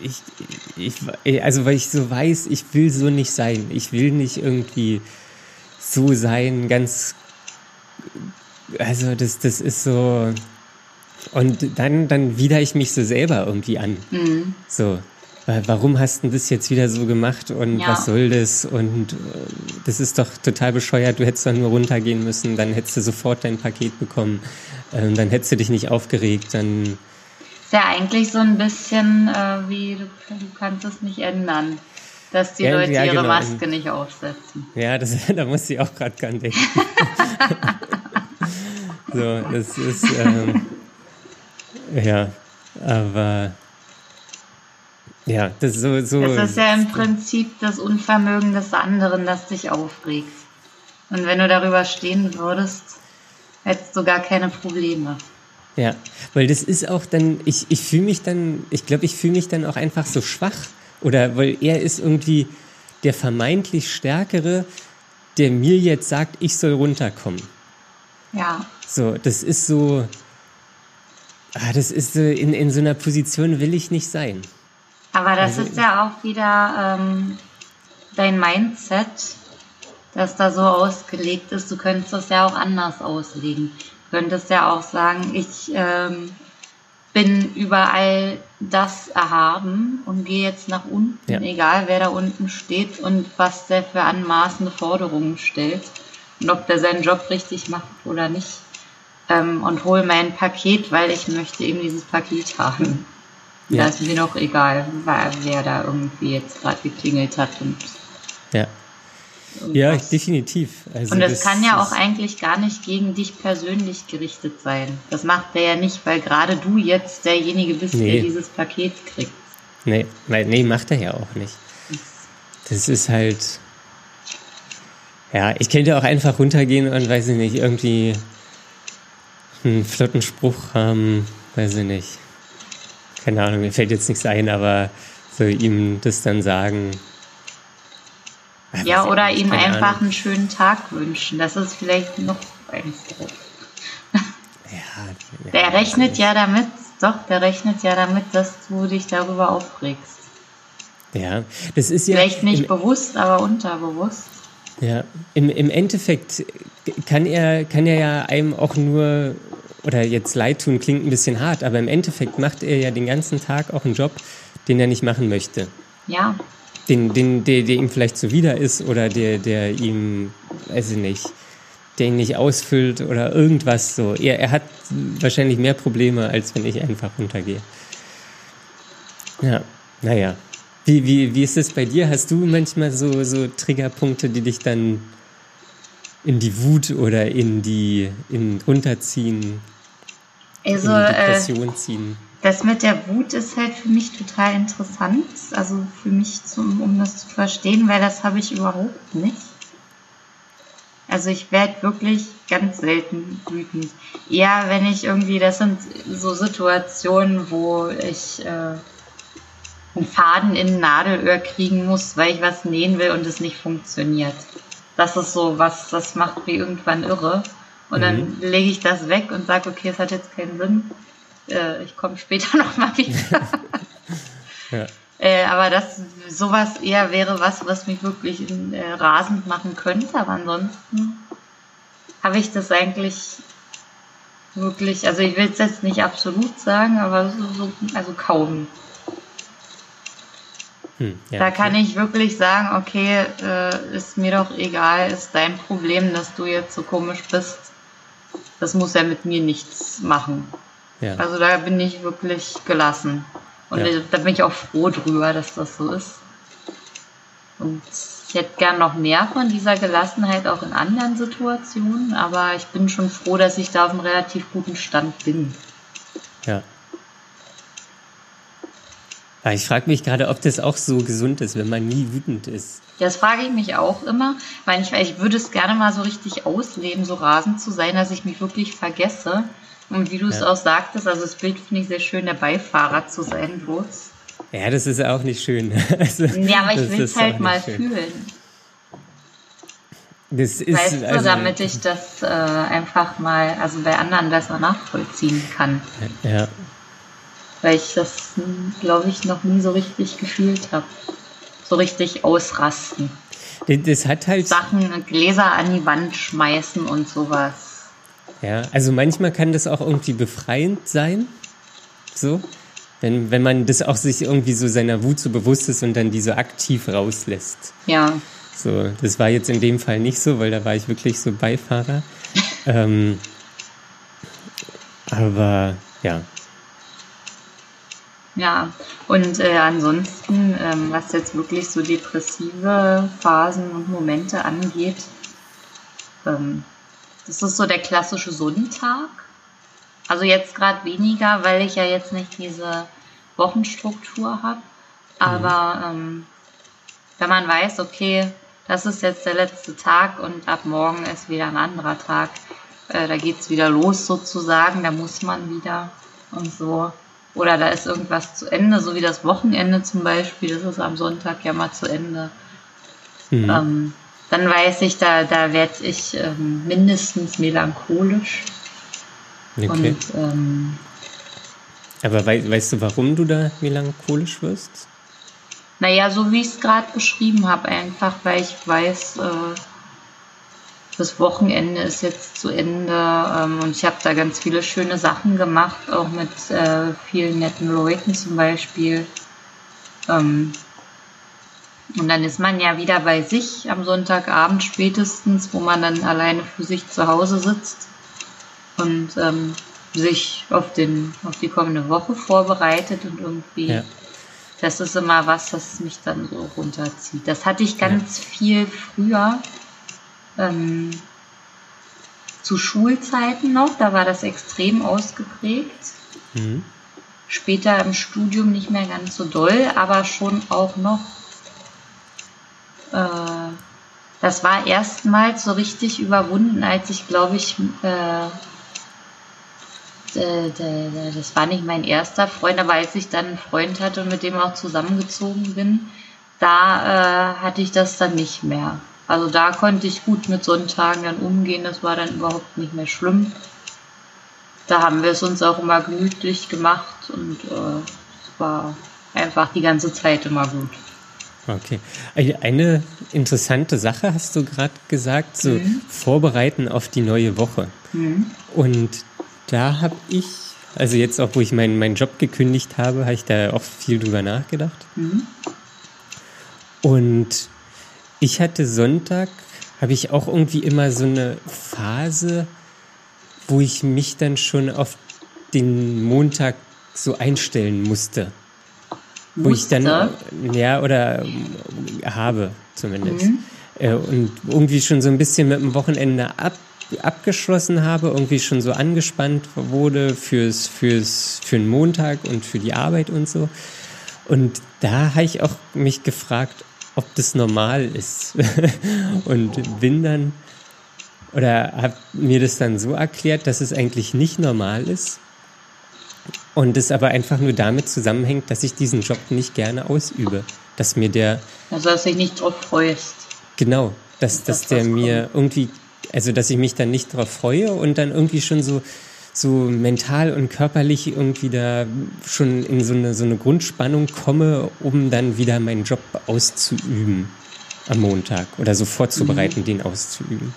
ich, ich, also weil ich so weiß, ich will so nicht sein. Ich will nicht irgendwie so sein, ganz also das, das ist so. Und dann, dann widere ich mich so selber irgendwie an. Mhm. So, warum hast du das jetzt wieder so gemacht und ja. was soll das? Und äh, das ist doch total bescheuert, du hättest doch nur runtergehen müssen, dann hättest du sofort dein Paket bekommen, ähm, dann hättest du dich nicht aufgeregt, dann. Ist ja eigentlich so ein bisschen äh, wie, du, du kannst es nicht ändern dass die ja, Leute ja, ihre genau. Maske nicht aufsetzen. Ja, das, da muss ich auch gerade dran denken. So, das ist, ähm, ja, aber, ja, das ist so, so. Das ist ja im Prinzip das Unvermögen des anderen, das dich aufregt. Und wenn du darüber stehen würdest, hättest du gar keine Probleme. Ja, weil das ist auch dann, ich, ich fühle mich dann, ich glaube, ich fühle mich dann auch einfach so schwach. Oder weil er ist irgendwie der vermeintlich Stärkere, der mir jetzt sagt, ich soll runterkommen. Ja. So, das ist so, ah, das ist so, in, in so einer Position will ich nicht sein. Aber das also, ist ja auch wieder ähm, dein Mindset, das da so ausgelegt ist. Du könntest das ja auch anders auslegen. Du könntest ja auch sagen, ich ähm, bin überall das erhaben und gehe jetzt nach unten, ja. egal wer da unten steht und was der für anmaßende Forderungen stellt und ob der seinen Job richtig macht oder nicht ähm, und hole mein Paket, weil ich möchte eben dieses Paket haben. Ja. Da ist mir noch egal, wer da irgendwie jetzt gerade geklingelt hat und ja. Ja, definitiv. Also und das, das kann ja auch eigentlich gar nicht gegen dich persönlich gerichtet sein. Das macht er ja nicht, weil gerade du jetzt derjenige bist, nee. der dieses Paket kriegt. Nee, nee, macht er ja auch nicht. Das ist halt, Ja, ich könnte auch einfach runtergehen und weiß ich nicht, irgendwie einen flotten Spruch haben, weiß ich nicht. Keine Ahnung, mir fällt jetzt nichts ein, aber so ihm das dann sagen. Ja, oder ihm einfach Ahnung. einen schönen Tag wünschen. Das ist vielleicht noch ein. Ja, der rechnet ja damit, doch, der rechnet ja damit, dass du dich darüber aufregst. Ja, das ist ja. Vielleicht nicht bewusst, aber unterbewusst. Ja, im, im Endeffekt kann er, kann er ja einem auch nur, oder jetzt leid tun, klingt ein bisschen hart, aber im Endeffekt macht er ja den ganzen Tag auch einen Job, den er nicht machen möchte. Ja. Den, den, der, der ihm vielleicht zuwider ist oder der, der ihm, weiß ich nicht, der ihn nicht ausfüllt oder irgendwas so. Er, er hat wahrscheinlich mehr Probleme, als wenn ich einfach runtergehe. Ja, naja. Wie, wie, wie ist es bei dir? Hast du manchmal so, so Triggerpunkte, die dich dann in die Wut oder in die in runterziehen, also, in die Depression äh, ziehen? Das mit der Wut ist halt für mich total interessant, also für mich, zum, um das zu verstehen, weil das habe ich überhaupt nicht. Also ich werde wirklich ganz selten wütend. Eher wenn ich irgendwie, das sind so Situationen, wo ich äh, einen Faden in ein Nadelöhr kriegen muss, weil ich was nähen will und es nicht funktioniert. Das ist so was, das macht mich irgendwann irre. Und mhm. dann lege ich das weg und sage, okay, es hat jetzt keinen Sinn. Äh, ich komme später nochmal wieder. ja. äh, aber das sowas eher wäre was, was mich wirklich in, äh, rasend machen könnte. Aber ansonsten habe ich das eigentlich wirklich, also ich will es jetzt nicht absolut sagen, aber so, so also kaum. Hm, ja, da kann okay. ich wirklich sagen, okay, äh, ist mir doch egal, ist dein Problem, dass du jetzt so komisch bist. Das muss ja mit mir nichts machen. Ja. Also da bin ich wirklich gelassen. Und ja. da bin ich auch froh drüber, dass das so ist. Und ich hätte gern noch mehr von dieser Gelassenheit auch in anderen Situationen, aber ich bin schon froh, dass ich da auf einem relativ guten Stand bin. Ja, ich frage mich gerade, ob das auch so gesund ist, wenn man nie wütend ist. Das frage ich mich auch immer, weil ich, ich würde es gerne mal so richtig ausleben, so rasend zu sein, dass ich mich wirklich vergesse. Und wie du es auch sagtest, also das Bild finde ich sehr schön, der Beifahrer zu sein bloß. Ja, das ist auch nicht schön. Also, ja, aber ich will es halt mal schön. fühlen. Das ist, weißt du, also, damit ich das äh, einfach mal, also bei anderen besser nachvollziehen kann. Ja, weil ich das, glaube ich, noch nie so richtig gefühlt habe. So richtig ausrasten. Das hat halt. Sachen, Gläser an die Wand schmeißen und sowas. Ja, also manchmal kann das auch irgendwie befreiend sein. So. Wenn, wenn man das auch sich irgendwie so seiner Wut so bewusst ist und dann die so aktiv rauslässt. Ja. So, das war jetzt in dem Fall nicht so, weil da war ich wirklich so Beifahrer. ähm, aber ja, ja, und äh, ansonsten, ähm, was jetzt wirklich so depressive Phasen und Momente angeht, ähm, das ist so der klassische Sonntag. Also jetzt gerade weniger, weil ich ja jetzt nicht diese Wochenstruktur habe. Aber mhm. ähm, wenn man weiß, okay, das ist jetzt der letzte Tag und ab morgen ist wieder ein anderer Tag, äh, da geht's wieder los sozusagen, da muss man wieder und so oder da ist irgendwas zu Ende, so wie das Wochenende zum Beispiel, das ist am Sonntag ja mal zu Ende. Mhm. Ähm, dann weiß ich, da, da werde ich ähm, mindestens melancholisch. Okay. Und, ähm, Aber wei weißt du, warum du da melancholisch wirst? Naja, so wie ich es gerade beschrieben habe, einfach weil ich weiß, äh, das Wochenende ist jetzt zu Ende ähm, und ich habe da ganz viele schöne Sachen gemacht, auch mit äh, vielen netten Leuten zum Beispiel. Ähm, und dann ist man ja wieder bei sich am Sonntagabend spätestens, wo man dann alleine für sich zu Hause sitzt und ähm, sich auf, den, auf die kommende Woche vorbereitet und irgendwie, ja. das ist immer was, das mich dann so runterzieht. Das hatte ich ganz ja. viel früher ähm, zu Schulzeiten noch, da war das extrem ausgeprägt. Mhm. Später im Studium nicht mehr ganz so doll, aber schon auch noch äh, das war erstmals so richtig überwunden, als ich, glaube ich, äh, das war nicht mein erster Freund, aber als ich dann einen Freund hatte und mit dem auch zusammengezogen bin, da äh, hatte ich das dann nicht mehr. Also da konnte ich gut mit Sonntagen dann umgehen, das war dann überhaupt nicht mehr schlimm. Da haben wir es uns auch immer gemütlich gemacht und äh, es war einfach die ganze Zeit immer gut. Okay. Eine interessante Sache hast du gerade gesagt, so mhm. vorbereiten auf die neue Woche. Mhm. Und da habe ich, also jetzt auch, wo ich meinen, meinen Job gekündigt habe, habe ich da auch viel drüber nachgedacht. Mhm. Und ich hatte Sonntag, habe ich auch irgendwie immer so eine Phase, wo ich mich dann schon auf den Montag so einstellen musste. Wo ich dann, ja, oder habe zumindest. Mhm. Äh, und irgendwie schon so ein bisschen mit dem Wochenende ab, abgeschlossen habe, irgendwie schon so angespannt wurde fürs, fürs, für den Montag und für die Arbeit und so. Und da habe ich auch mich gefragt, ob das normal ist. und bin dann, oder habe mir das dann so erklärt, dass es eigentlich nicht normal ist. Und es aber einfach nur damit zusammenhängt, dass ich diesen Job nicht gerne ausübe. Dass mir der. Also, dass ich nicht drauf freust. Genau. Dass, dass der mir irgendwie also dass ich mich dann nicht darauf freue und dann irgendwie schon so so mental und körperlich irgendwie da schon in so eine, so eine Grundspannung komme, um dann wieder meinen Job auszuüben am Montag oder so vorzubereiten, mhm. den auszuüben.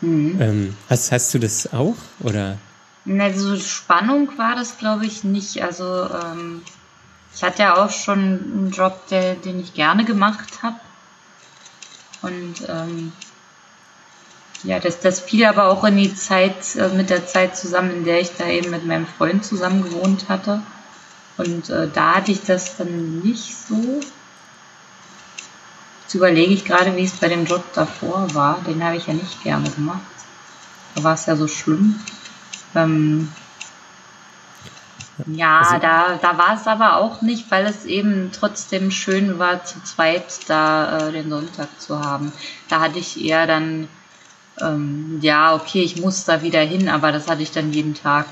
Mhm. Ähm, hast, hast du das auch oder? Also Spannung war das glaube ich nicht. Also ähm, ich hatte ja auch schon einen Job, der, den ich gerne gemacht habe und ähm, ja, das, das fiel aber auch in die Zeit, äh, mit der Zeit zusammen, in der ich da eben mit meinem Freund zusammen gewohnt hatte. Und äh, da hatte ich das dann nicht so. Jetzt überlege ich gerade, wie es bei dem Job davor war. Den habe ich ja nicht gerne gemacht. Da war es ja so schlimm. Ähm, ja, also, da, da war es aber auch nicht, weil es eben trotzdem schön war, zu zweit da äh, den Sonntag zu haben. Da hatte ich eher dann ähm, ja, okay, ich muss da wieder hin, aber das hatte ich dann jeden Tag.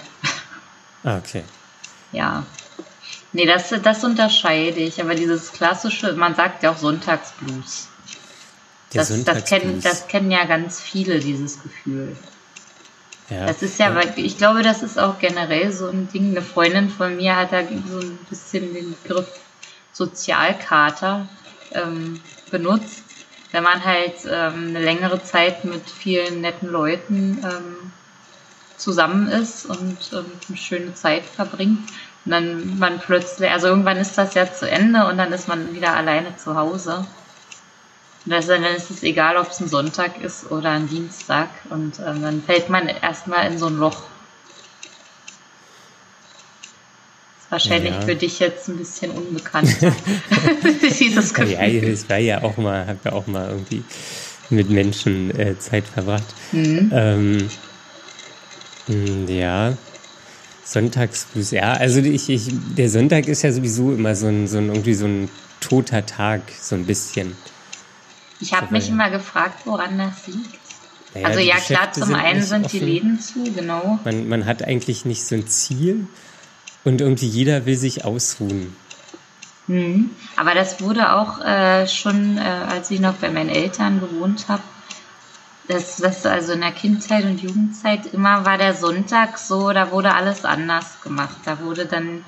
Ah, okay. Ja. Nee, das, das unterscheide ich, aber dieses klassische, man sagt ja auch Sonntagsblues. Der das, das, kennen, das kennen ja ganz viele, dieses Gefühl. Ja, das ist ja, ja, ich glaube, das ist auch generell so ein Ding. Eine Freundin von mir hat da so ein bisschen den Begriff Sozialkater ähm, benutzt wenn man halt ähm, eine längere Zeit mit vielen netten Leuten ähm, zusammen ist und ähm, eine schöne Zeit verbringt. Und dann man plötzlich, also irgendwann ist das ja zu Ende und dann ist man wieder alleine zu Hause. Und dann ist es egal, ob es ein Sonntag ist oder ein Dienstag. Und ähm, dann fällt man erstmal in so ein Loch. Wahrscheinlich ja. für dich jetzt ein bisschen unbekannter. Dieses Gefühl. Ja, ich war ja auch mal, habe ja auch mal irgendwie mit Menschen äh, Zeit verbracht. Mhm. Ähm, hm, ja, Sonntagsblues, ja, also ich, ich, der Sonntag ist ja sowieso immer so ein, so ein irgendwie so ein toter Tag, so ein bisschen. Ich habe mich immer gefragt, woran das liegt. Naja, also ja, klar, zum einen sind offen. die Läden zu, genau. Man, man hat eigentlich nicht so ein Ziel. Und irgendwie jeder will sich ausruhen. Mhm. Aber das wurde auch äh, schon, äh, als ich noch bei meinen Eltern gewohnt habe, das, das also in der Kindheit und Jugendzeit immer war der Sonntag so, da wurde alles anders gemacht. Da wurde dann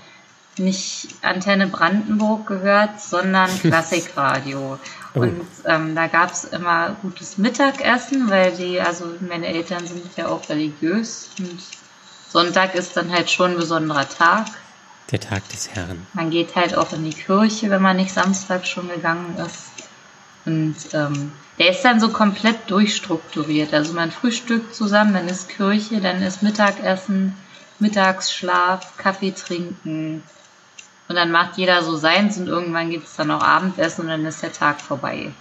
nicht Antenne Brandenburg gehört, sondern Klassikradio. oh. Und ähm, da gab es immer gutes Mittagessen, weil die, also meine Eltern sind ja auch religiös und Sonntag ist dann halt schon ein besonderer Tag. Der Tag des Herrn. Man geht halt auch in die Kirche, wenn man nicht Samstag schon gegangen ist. Und ähm, der ist dann so komplett durchstrukturiert. Also man frühstückt zusammen, dann ist Kirche, dann ist Mittagessen, Mittagsschlaf, Kaffee trinken. Und dann macht jeder so seins und irgendwann gibt es dann auch Abendessen und dann ist der Tag vorbei.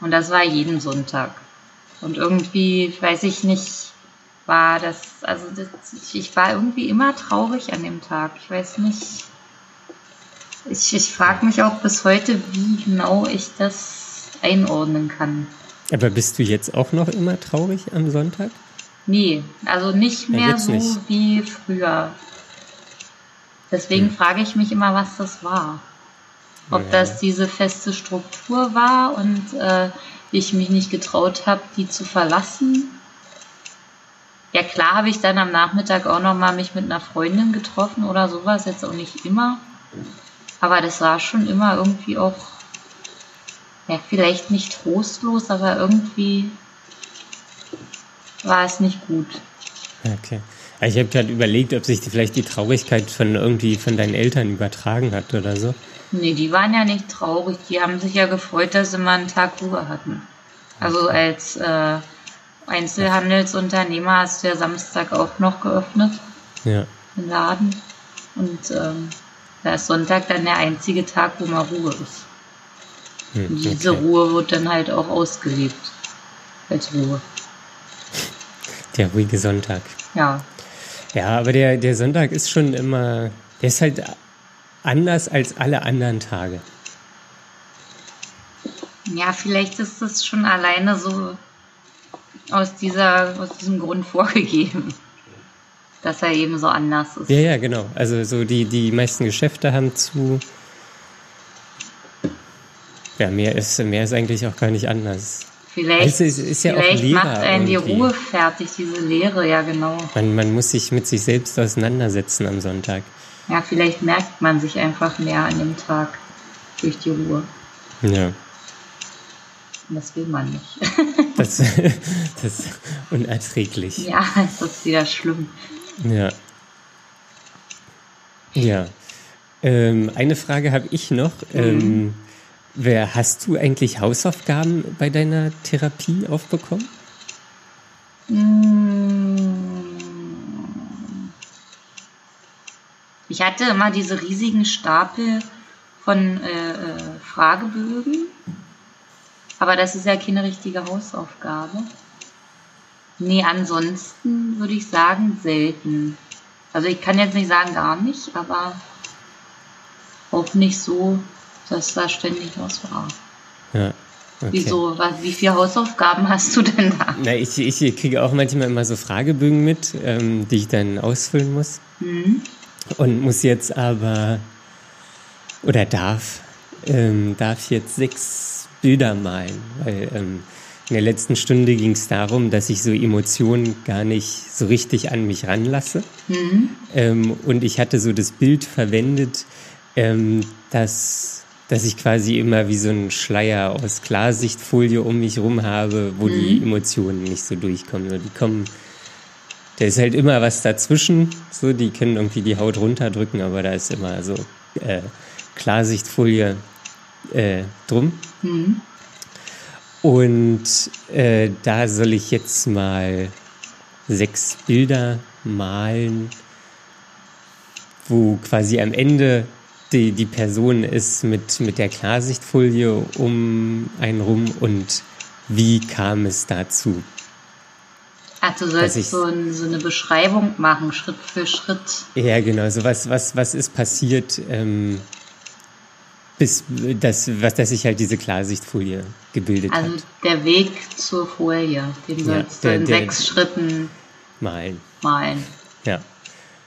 Und das war jeden Sonntag. Und irgendwie, weiß ich nicht, war das, also das, ich war irgendwie immer traurig an dem Tag. Ich weiß nicht. Ich, ich frage mich auch bis heute, wie genau ich das einordnen kann. Aber bist du jetzt auch noch immer traurig am Sonntag? Nee, also nicht mehr Ja, so nicht. wie früher. Deswegen Hm. frage ich mich immer, was das war. Ob Ja. das diese feste Struktur war und äh, ich mich nicht getraut habe, die zu verlassen. Ja klar habe ich dann am Nachmittag auch noch mal mich mit einer Freundin getroffen oder sowas, jetzt auch nicht immer. Aber das war schon immer irgendwie auch, ja vielleicht nicht trostlos, aber irgendwie war es nicht gut. Okay. Ja, Ich habe gerade überlegt, ob sich die, vielleicht die Traurigkeit von irgendwie von deinen Eltern übertragen hat oder so. Nee, die waren ja nicht traurig. Die haben sich ja gefreut, dass sie mal einen Tag Ruhe hatten. Also als äh, Einzelhandelsunternehmer hast du ja Samstag auch noch geöffnet, Ja. den Laden. Und ähm, da ist Sonntag dann der einzige Tag, wo mal Ruhe ist. Hm, Und diese okay. Ruhe wird dann halt auch ausgelebt. Als Ruhe. Der ruhige Sonntag. Ja. Ja, aber der, der Sonntag ist schon immer, der ist halt anders als alle anderen Tage. Ja, vielleicht ist das schon alleine so aus, dieser, aus diesem Grund vorgegeben. Dass er eben so anders ist. Ja, ja, genau. Also so die, die meisten Geschäfte haben zu. Ja, mehr ist, mehr ist eigentlich auch gar nicht anders. Vielleicht, Also ja vielleicht macht einen die irgendwie. Ruhe fertig, diese Lehre, ja genau. Man, man muss sich mit sich selbst auseinandersetzen am Sonntag. Ja, vielleicht merkt man sich einfach mehr an dem Tag durch die Ruhe. Ja. Und das will man nicht. Das, das ist unerträglich. ja, das ist wieder schlimm. Ja. Ja. Ähm, eine Frage habe ich noch. Ähm, wer, hast du eigentlich Hausaufgaben bei deiner Therapie aufbekommen? Mm. Ich hatte immer diese riesigen Stapel von äh, äh, Fragebögen, aber das ist ja keine richtige Hausaufgabe. Nee, ansonsten würde ich sagen selten. Also ich kann jetzt nicht sagen gar nicht, aber auch nicht so, dass da ständig was war. Ja. Okay. Wieso, was, wie viele Hausaufgaben hast du denn da? Na, ich, ich kriege auch manchmal immer so Fragebögen mit, ähm, die ich dann ausfüllen muss. Hm? Und muss jetzt aber, oder darf, ähm, darf jetzt sechs Bilder malen. Weil ähm, in der letzten Stunde ging es darum, dass ich so Emotionen gar nicht so richtig an mich ranlasse. Ähm, und ich hatte so das Bild verwendet, ähm, dass, dass ich quasi immer wie so einen Schleier aus Klarsichtfolie um mich rum habe, wo die Emotionen nicht so durchkommen. Die kommen da ist halt immer was dazwischen. So, die können irgendwie die Haut runterdrücken, aber da ist immer so äh, Klarsichtfolie äh, drum. Und äh, da soll ich jetzt mal sechs Bilder malen, wo quasi am Ende die, die Person ist mit, mit der Klarsichtfolie um einen rum und wie kam es dazu? Ach, du sollst ich- so, ein, so eine Beschreibung machen, Schritt für Schritt. Ja, genau. So was, was, was ist passiert, ähm, bis das, was, dass sich halt diese Klarsichtfolie gebildet Also hat. der Weg zur Folie, den Ja, sollst du der- in der- sechs Schritten Malen. malen. Ja.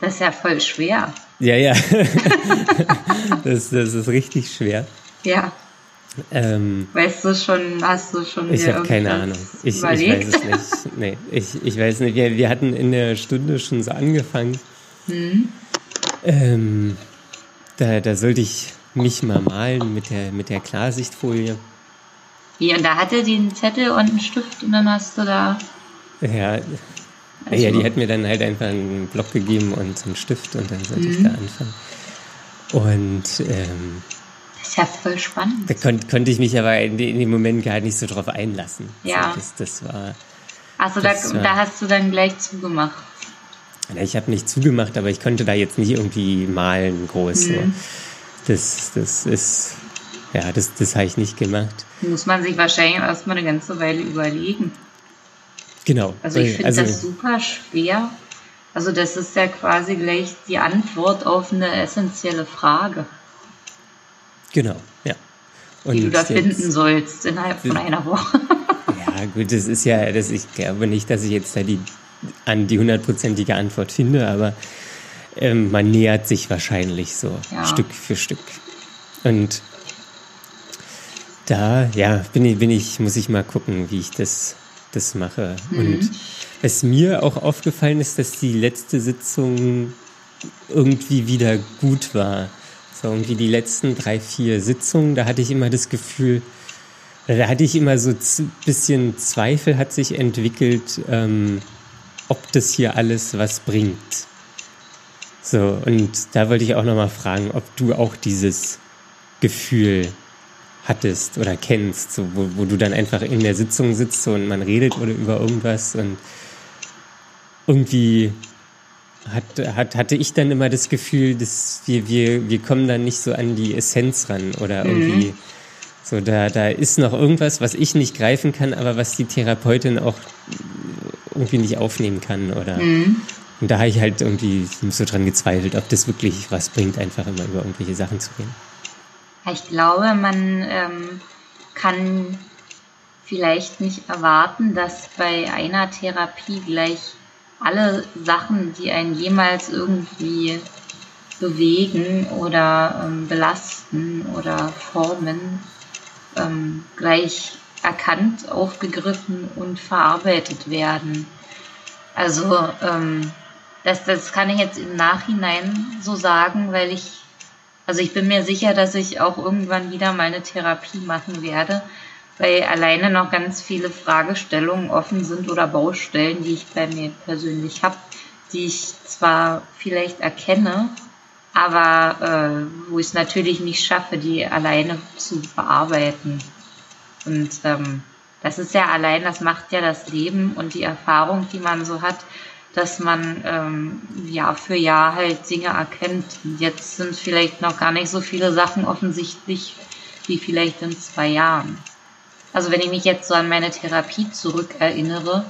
Das ist ja voll schwer. Ja, ja. das, das ist richtig schwer. Ja. Ähm, Weißt du schon, hast du schon ich habe keine Ahnung. Ich, ich weiß es nicht. Nee, ich, ich weiß nicht. Wir, wir hatten in der Stunde schon so angefangen. Hm? Ähm, da, da sollte ich mich mal malen mit der, mit der Klarsichtfolie. Wie, und da hatte die einen Zettel und einen Stift und dann hast du da. Ja, Also- ja, die hat mir dann halt einfach einen Block gegeben und einen Stift und dann sollte Mhm. ich da anfangen. Und ähm, Das ist ja voll spannend. da kon konnte ich mich aber in, de- in dem Moment gar nicht so drauf einlassen. Ja. So, das, das war, Also da, war- da hast du dann gleich zugemacht. ich habe nicht zugemacht, aber ich konnte da jetzt nicht irgendwie malen groß. So. Das, das ist, ja, das, das habe ich nicht gemacht. Muss man sich wahrscheinlich erstmal eine ganze Weile überlegen. Genau. Also ich finde das super schwer. Also das ist ja quasi gleich die Antwort auf eine essentielle Frage. Genau, ja. Und die du da finden sollst innerhalb von einer Woche. Ja, gut, das ist ja, das, ich glaube nicht, dass ich jetzt da die, an die hundertprozentige Antwort finde, aber ähm, man nähert sich wahrscheinlich so ja. Stück für Stück. Und da, ja, bin ich, bin ich, muss ich mal gucken, wie ich das, das mache. Mhm. Und was mir auch aufgefallen ist, dass die letzte Sitzung irgendwie wieder gut war. So irgendwie die letzten drei, vier Sitzungen, da hatte ich immer das Gefühl, da hatte ich immer so ein bisschen Zweifel hat sich entwickelt, ähm, ob das hier alles was bringt. So, und da wollte ich auch nochmal fragen, ob du auch dieses Gefühl hattest oder kennst, so, wo, wo du dann einfach in der Sitzung sitzt und man redet oder über irgendwas und irgendwie hat, hat, hatte ich dann immer das Gefühl, dass wir, wir, wir kommen dann nicht so an die Essenz ran oder mhm. irgendwie so, da, da ist noch irgendwas, was ich nicht greifen kann, aber was die Therapeutin auch irgendwie nicht aufnehmen kann oder mhm. Und da habe ich halt irgendwie so dran gezweifelt, ob das wirklich was bringt, einfach immer über irgendwelche Sachen zu reden. Ich glaube, man ähm, kann vielleicht nicht erwarten, dass bei einer Therapie gleich alle Sachen, die einen jemals irgendwie bewegen oder ähm, belasten oder formen, ähm, gleich erkannt, aufgegriffen und verarbeitet werden. Also ähm, das, das kann ich jetzt im Nachhinein so sagen, weil ich, also ich bin mir sicher, dass ich auch irgendwann wieder meine Therapie machen werde, weil alleine noch ganz viele Fragestellungen offen sind oder Baustellen, die ich bei mir persönlich habe, die ich zwar vielleicht erkenne, aber äh, wo ich es natürlich nicht schaffe, die alleine zu bearbeiten. Und ähm, das ist ja allein, das macht ja das Leben und die Erfahrung, die man so hat, dass man ähm, Jahr für Jahr halt Dinge erkennt. Jetzt sind vielleicht noch gar nicht so viele Sachen offensichtlich wie vielleicht in zwei Jahren. Also wenn ich mich jetzt so an meine Therapie zurückerinnere,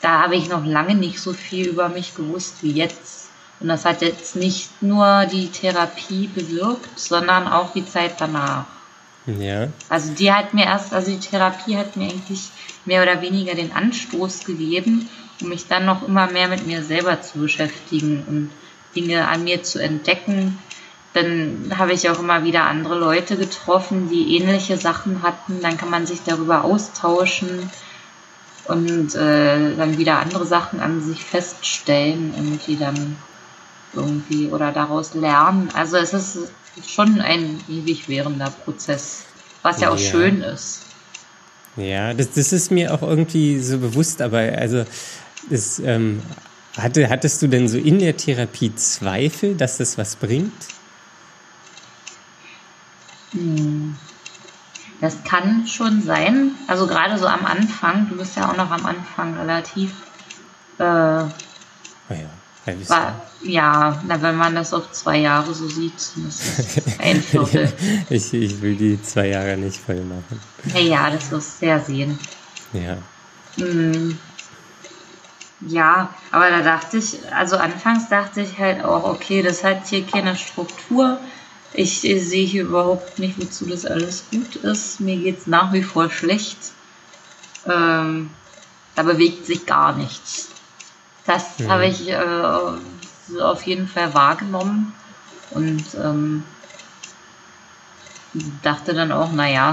da habe ich noch lange nicht so viel über mich gewusst wie jetzt. Und das hat jetzt nicht nur die Therapie bewirkt, sondern auch die Zeit danach. Ja. Also die hat mir erst, also die Therapie hat mir eigentlich mehr oder weniger den Anstoß gegeben, um mich dann noch immer mehr mit mir selber zu beschäftigen und Dinge an mir zu entdecken, dann habe ich auch immer wieder andere Leute getroffen, die ähnliche Sachen hatten. Dann kann man sich darüber austauschen und äh, dann wieder andere Sachen an sich feststellen und die dann irgendwie oder daraus lernen. Also es ist schon ein ewig währender Prozess, was ja auch ja. schön ist. Ja, das, das ist mir auch irgendwie so bewusst, aber also das, ähm, hatte, hattest du denn so in der Therapie Zweifel, dass das was bringt? Hm. Das kann schon sein. Also gerade so am Anfang, du bist ja auch noch am Anfang relativ. Äh, oh ja, war, ja, na, wenn man das auf zwei Jahre so sieht, ist es ein Viertel. ich, ich will die zwei Jahre nicht voll machen. Ja, ja das wirst du ja sehen. Ja. Ja, aber da dachte ich, also anfangs dachte ich halt auch, okay, das hat hier keine Struktur ich, ich sehe hier überhaupt nicht, wozu das alles gut ist. Mir geht es nach wie vor schlecht. Ähm, da bewegt sich gar nichts. Das mhm. habe ich äh, auf jeden Fall wahrgenommen und ähm, dachte dann auch, naja,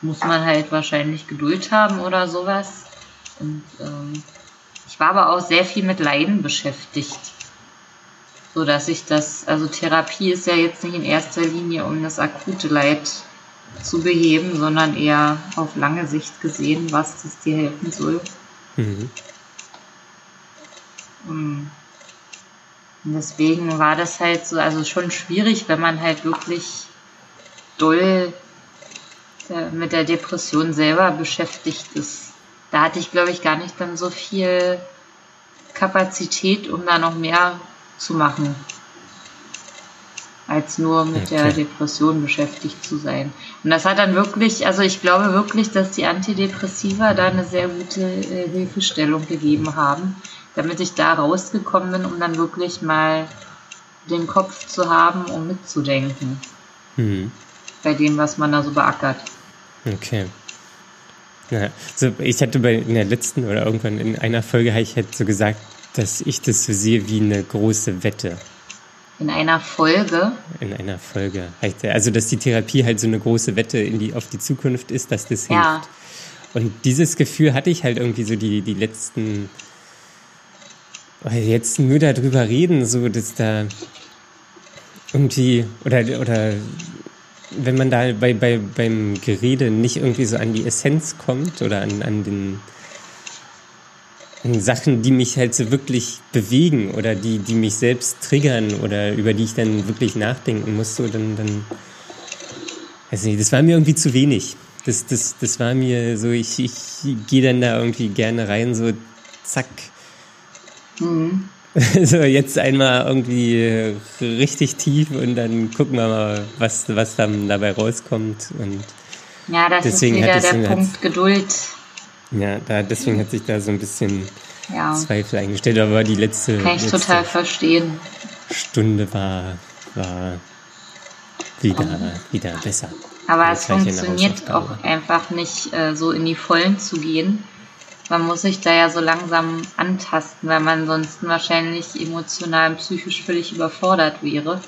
muss man halt wahrscheinlich Geduld haben oder sowas. Und ähm, ich war aber auch sehr viel mit Leiden beschäftigt so dass ich das, also Therapie ist ja jetzt nicht in erster Linie, um das akute Leid zu beheben, sondern eher auf lange Sicht gesehen, was das dir helfen soll. Mhm. Und deswegen war das halt so, also schon schwierig, wenn man halt wirklich doll äh, mit der Depression selber beschäftigt ist. Da hatte ich, glaube ich, gar nicht dann so viel Kapazität, um da noch mehr zu machen, als nur mit okay. der Depression beschäftigt zu sein. Und das hat dann wirklich, also ich glaube wirklich, dass die Antidepressiva da eine sehr gute äh, Hilfestellung gegeben haben, damit ich da rausgekommen bin, um dann wirklich mal den Kopf zu haben, um mitzudenken. Mhm. bei dem, was man da so beackert. Okay. Ja, so, ich hatte bei in der letzten oder irgendwann in einer Folge ich halt so gesagt, dass ich das so sehe wie eine große Wette. In einer Folge? In einer Folge. Also, dass die Therapie halt so eine große Wette in die, auf die Zukunft ist, dass das hilft. Ja. Und dieses Gefühl hatte ich halt irgendwie so die, die letzten, jetzt nur darüber reden, so, dass da irgendwie, oder, oder wenn man da bei, bei, beim Gerede nicht irgendwie so an die Essenz kommt oder an, an den an Sachen, die mich halt so wirklich bewegen oder die, die mich selbst triggern oder über die ich dann wirklich nachdenken muss, so dann, dann weiß nicht, das war mir irgendwie zu wenig. Das, das, das war mir so, ich, ich gehe dann da irgendwie gerne rein, so zack. Mhm. So, jetzt einmal irgendwie richtig tief und dann gucken wir mal, was, was dann dabei rauskommt. Und ja, das deswegen ist wieder der Punkt hat, Geduld. Ja, da, deswegen hat sich da so ein bisschen ja. Zweifel eingestellt, aber die letzte, Kann ich letzte total verstehen. Stunde war, war wieder, wieder besser. Aber es funktioniert auch einfach nicht, äh, so in die Vollen zu gehen man muss sich da ja so langsam antasten, weil man sonst wahrscheinlich emotional und psychisch völlig überfordert wäre.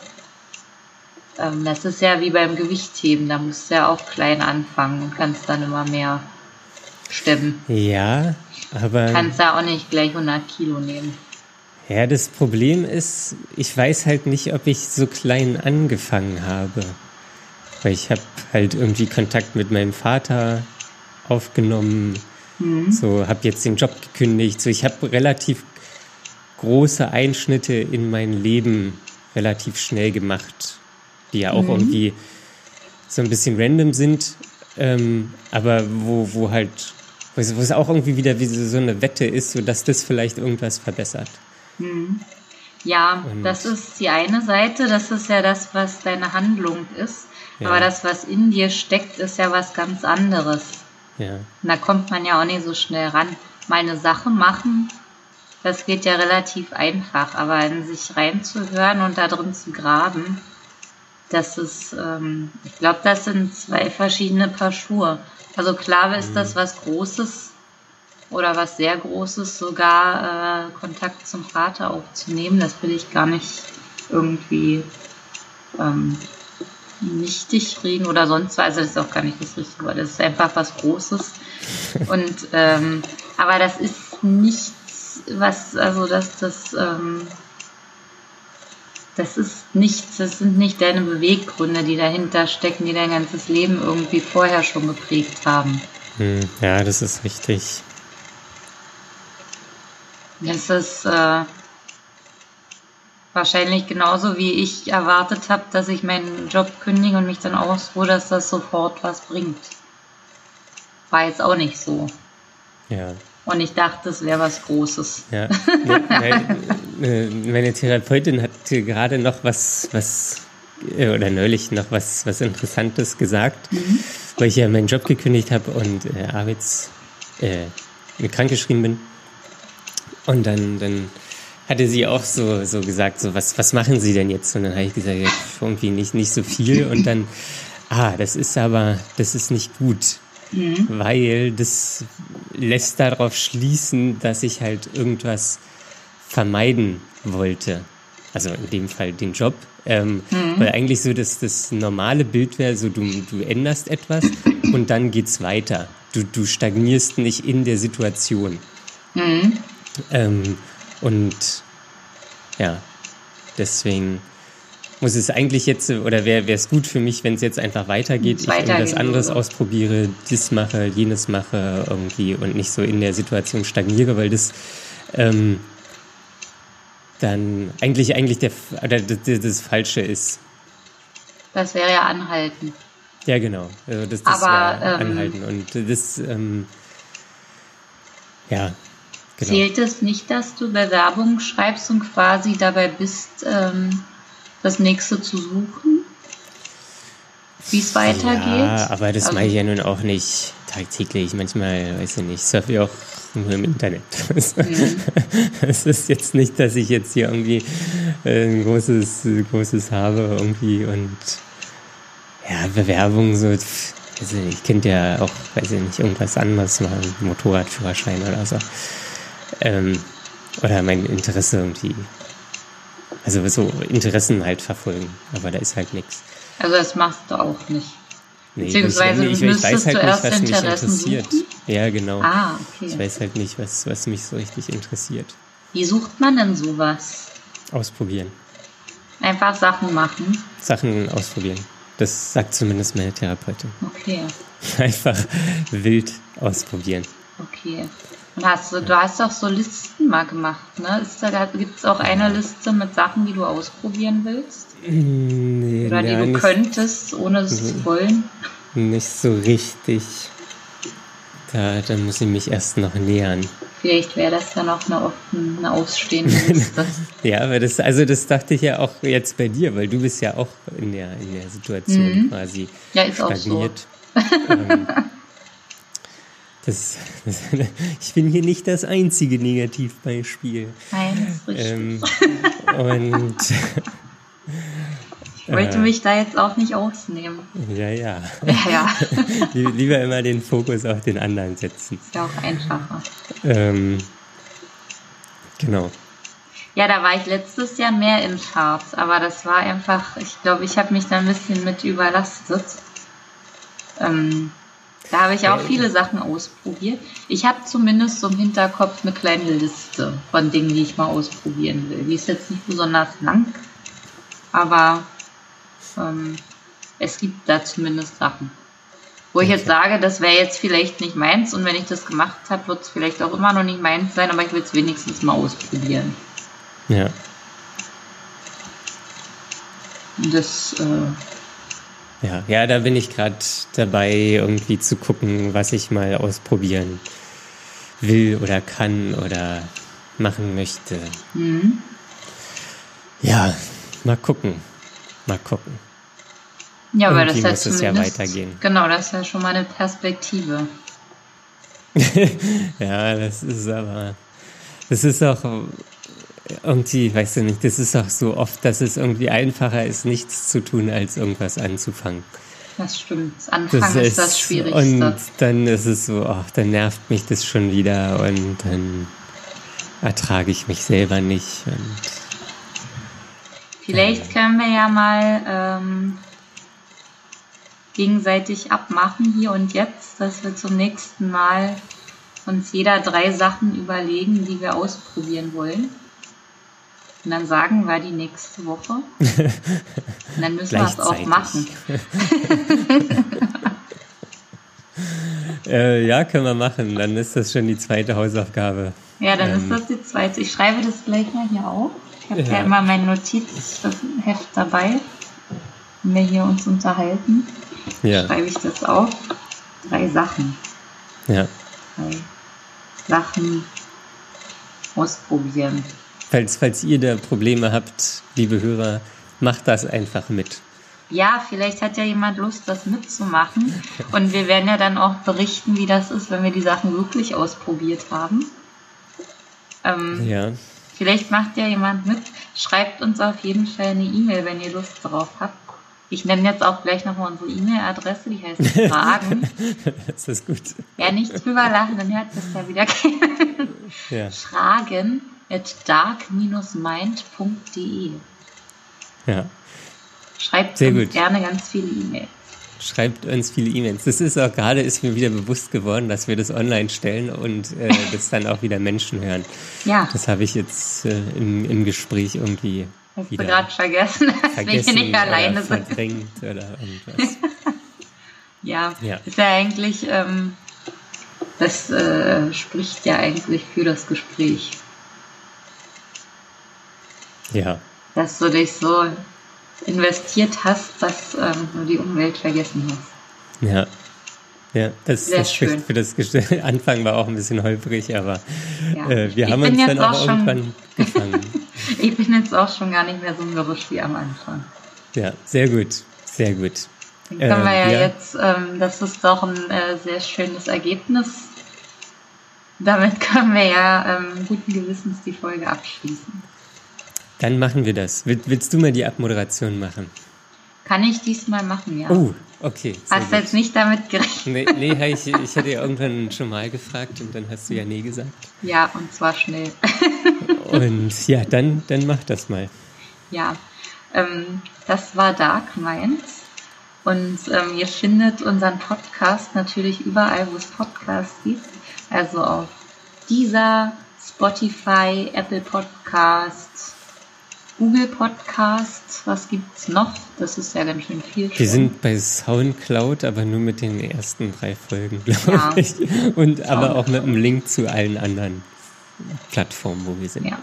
Ähm, das ist ja wie beim Gewichtheben, da musst du ja auch klein anfangen und kannst dann immer mehr stemmen. Ja, aber. Kannst da auch nicht gleich 100 Kilo nehmen. Ja, das Problem ist, ich weiß halt nicht, ob ich so klein angefangen habe. Weil ich habe halt irgendwie Kontakt mit meinem Vater aufgenommen Mhm. So, habe jetzt den Job gekündigt. So, ich habe relativ große Einschnitte in mein Leben relativ schnell gemacht, die ja auch mhm. irgendwie so ein bisschen random sind, ähm, aber wo, wo halt, wo es auch irgendwie wieder wie so eine Wette ist, so dass das vielleicht irgendwas verbessert. Mhm. Ja, Und das ist die eine Seite, das ist ja das, was deine Handlung ist. Ja. Aber das, was in dir steckt, ist ja was ganz anderes. Ja. Und da kommt man ja auch nicht so schnell ran. Mal eine Sache machen, das geht ja relativ einfach, aber in sich reinzuhören und da drin zu graben, das ist, ähm, ich glaube, das sind zwei verschiedene Paar Schuhe. Also klar ist das mhm. was Großes oder was sehr Großes, sogar äh, Kontakt zum Vater aufzunehmen. Das will ich gar nicht irgendwie ähm, nichtig reden oder sonst was. Also das ist auch gar nicht das richtige Wort. Das ist einfach was Großes. Und ähm, aber das ist nichts, was, also das, das, ähm, das ist nichts, das sind nicht deine Beweggründe, die dahinter stecken, die dein ganzes Leben irgendwie vorher schon geprägt haben. Hm, ja, das ist richtig. Das ist, äh, wahrscheinlich genauso wie ich erwartet habe, dass ich meinen Job kündige und mich dann ausruhe, dass das sofort was bringt. War jetzt auch nicht so. Ja. Und ich dachte, es wäre was Großes. Ja. Äh, meine Therapeutin hat gerade noch was, was äh, oder neulich noch was, was Interessantes gesagt, mhm. weil ich ja meinen Job gekündigt habe und äh, Arbeits äh, krankgeschrieben bin. Und dann, dann hatte sie auch so, so gesagt, so, was, was machen Sie denn jetzt? Und dann habe ich gesagt, irgendwie nicht, nicht so viel. Und dann, ah, das ist aber, das ist nicht gut. Mhm. Weil das lässt darauf schließen, dass ich halt irgendwas vermeiden wollte. Also in dem Fall den Job. Ähm, mhm. Weil eigentlich so das, das normale Bild wäre, so du, du änderst etwas und dann geht's weiter. Du, du stagnierst nicht in der Situation. Mhm. Ähm, und ja, deswegen muss es eigentlich jetzt, oder wäre es gut für mich, wenn es jetzt einfach weitergeht, ich irgendwas anderes ausprobiere, dies mache, jenes mache irgendwie und nicht so in der Situation stagniere, weil das ähm, dann eigentlich eigentlich der oder das, das Falsche ist. Das wäre ja anhalten. Ja, genau. Also das, das Aber, ähm, anhalten. Und das, ähm, ja, Genau. Zählt es nicht, dass du Bewerbungen schreibst und quasi dabei bist, ähm, das nächste zu suchen? Wie es weitergeht? Ja, aber das also, mache ich ja nun auch nicht tagtäglich. Manchmal, weiß ich nicht, surfe ich auch nur im Internet. Mhm. Es ist jetzt nicht, dass ich jetzt hier irgendwie äh, ein großes, großes habe irgendwie und Ja, Bewerbung so. Also ich könnte ja auch, weiß ich nicht, irgendwas anderes machen, Motorradführerschein oder so. Ähm, oder mein Interesse irgendwie. Also so Interessen halt verfolgen, aber da ist halt nichts. Also das machst du auch nicht. Nee, Beziehungsweise ich, ich, ich weiß halt nicht, was mich interessiert. suchen? Ja, genau. Ah, okay. Ich weiß halt nicht, was, was mich so richtig interessiert. Wie sucht man denn sowas? Ausprobieren. Einfach Sachen machen. Sachen ausprobieren. Das sagt zumindest meine Therapeutin. Okay, Einfach wild ausprobieren. okay. Hast du, du hast doch so Listen mal gemacht, ne? Ist da, gibt es auch eine Liste mit Sachen, die du ausprobieren willst? Nee, Oder die ja, du könntest, ohne es zu wollen? nicht so richtig. Da, da muss ich mich erst noch nähern. Vielleicht wäre das dann auch eine, eine ausstehende Liste. Ja, aber das, also das dachte ich ja auch jetzt bei dir, weil du bist ja auch in der, in der Situation quasi Mhm. Ja, ist auch so. stagniert. ähm, das, das, ich bin hier nicht das einzige Negativbeispiel. Nein, ist richtig. Ähm, und ich wollte mich da jetzt auch nicht ausnehmen. ja, ja. Ja, ja. Lie- Lieber immer den Fokus auf den anderen setzen. Ist ja auch einfacher. Ähm, genau. Ja, da war ich letztes Jahr mehr in Charts, aber das war einfach, ich glaube, ich habe mich da ein bisschen mit überlastet. Ähm, da habe ich auch Äh. viele Sachen ausprobiert. Ich habe zumindest so im Hinterkopf eine kleine Liste von Dingen, die ich mal ausprobieren will. Die ist jetzt nicht besonders lang, aber ähm, es gibt da zumindest Sachen. Wo ich jetzt sage, das wäre jetzt vielleicht nicht meins und wenn ich das gemacht habe, wird es vielleicht auch immer noch nicht meins sein, aber ich will es wenigstens mal ausprobieren. Ja. Das, äh, Ja, ja, da bin ich gerade dabei, irgendwie zu gucken, was ich mal ausprobieren will oder kann oder machen möchte. mhm. Ja, mal gucken. Mal gucken. ja, aber das ist ja muss es ja weitergehen. Genau, das ist ja schon mal eine Perspektive. Ja, das ist aber. Das ist auch irgendwie, weißt du nicht, das ist auch so oft, dass es irgendwie einfacher ist, nichts zu tun, als irgendwas anzufangen. Das stimmt. Das Anfang ist, das Schwierigste. Und dann ist es so, ach, dann nervt mich das schon wieder und dann ertrage ich mich selber nicht. Und Vielleicht können wir ja mal ähm, gegenseitig abmachen, hier und jetzt, dass wir zum nächsten Mal uns jeder drei Sachen überlegen, die wir ausprobieren wollen. Und dann sagen wir die nächste Woche. Und dann müssen wir es auch machen. äh, ja, können wir machen. Dann ist das schon die zweite Hausaufgabe. Ja, dann Ähm. ist das die zweite. Ich schreibe das gleich mal hier auf. Ich habe ja. Ja. immer mein Notizheft dabei, wenn wir hier uns unterhalten. Ja, Schreibe ich das auf. Drei Sachen. ja. Drei Sachen ausprobieren. Falls, falls ihr da Probleme habt, liebe Hörer, macht das einfach mit. Ja, vielleicht hat ja jemand Lust, das mitzumachen. Und wir werden ja dann auch berichten, wie das ist, wenn wir die Sachen wirklich ausprobiert haben. Ähm, Ja, Vielleicht macht ja jemand mit. Schreibt uns auf jeden Fall eine E-Mail, wenn ihr Lust drauf habt. Ich nenne jetzt auch gleich nochmal unsere E-Mail-Adresse, die heißt Fragen. das ist gut. ja, nicht drüber lachen, dann hört das ja wieder keiner. Ja, Fragen at dark-mind.de. ja. Schreibt Sehr uns gut. gerne ganz viele E-Mails. Schreibt uns viele E-Mails. Das ist auch gerade, ist mir wieder bewusst geworden, dass wir das online stellen und äh, das dann auch wieder Menschen hören. Ja, Das habe ich jetzt äh, im, im Gespräch irgendwie hast du wieder gerade vergessen, dass wir vergessen hier nicht alleine sind. oder irgendwas. Ja, Ja. ist ja eigentlich, ähm, das äh, spricht ja eigentlich für das Gespräch. Ja, dass du dich so investiert hast, dass ähm, du die Umwelt vergessen hast. ja. Ja, das, Sehr das schön. für das Gespräch. Anfang war auch ein bisschen holprig, aber Ja. äh, wir Ich haben uns dann auch, irgendwann gefangen. Ich bin jetzt auch schon gar nicht mehr so mürrisch wie am Anfang. Ja, sehr gut, sehr gut. Dann können wir ja, Äh, ja. jetzt, ähm, das ist doch ein äh, sehr schönes Ergebnis. Damit können wir ja ähm, guten Gewissens die Folge abschließen. Dann machen wir das. Will, willst du mal die Abmoderation machen? Kann ich diesmal machen, ja. Oh, okay. Hast du jetzt nicht damit gerechnet? Nee, nee ich, ich hatte ja irgendwann schon mal gefragt und dann hast du ja nee gesagt. Ja, und zwar schnell. und ja, dann, dann mach das mal. Ja, ähm, das war Dark Minds. Und ähm, ihr findet unseren Podcast natürlich überall, wo es Podcasts gibt. Also auf dieser Spotify, Apple Podcast, Google Podcast. Was gibt's noch? Das ist ja ganz schön viel. Wir sind bei Soundcloud, aber nur mit den ersten drei Folgen, glaube ja. ich. Und aber auch mit einem Link zu allen anderen Plattformen, wo wir sind. Ja.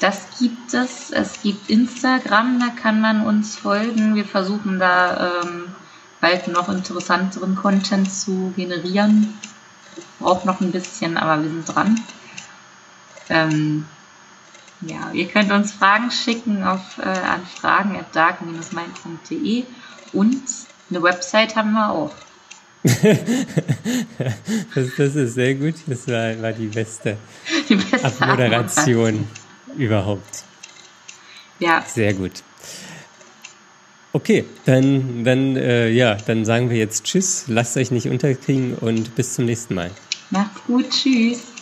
Das gibt es. Es gibt Instagram, da kann man uns folgen. Wir versuchen da ähm, bald noch interessanteren Content zu generieren. Braucht noch ein bisschen, aber wir sind dran. Ähm, ja, ihr könnt uns Fragen schicken auf, äh, an fragen at dark-mind.de und eine Website haben wir auch. das, das, ist sehr gut. Das war, war die beste, die beste Abmoderation überhaupt. Ja. Sehr gut. Okay, dann, dann, äh, ja, dann sagen wir jetzt Tschüss, lasst euch nicht unterkriegen und bis zum nächsten Mal. Macht's gut, tschüss.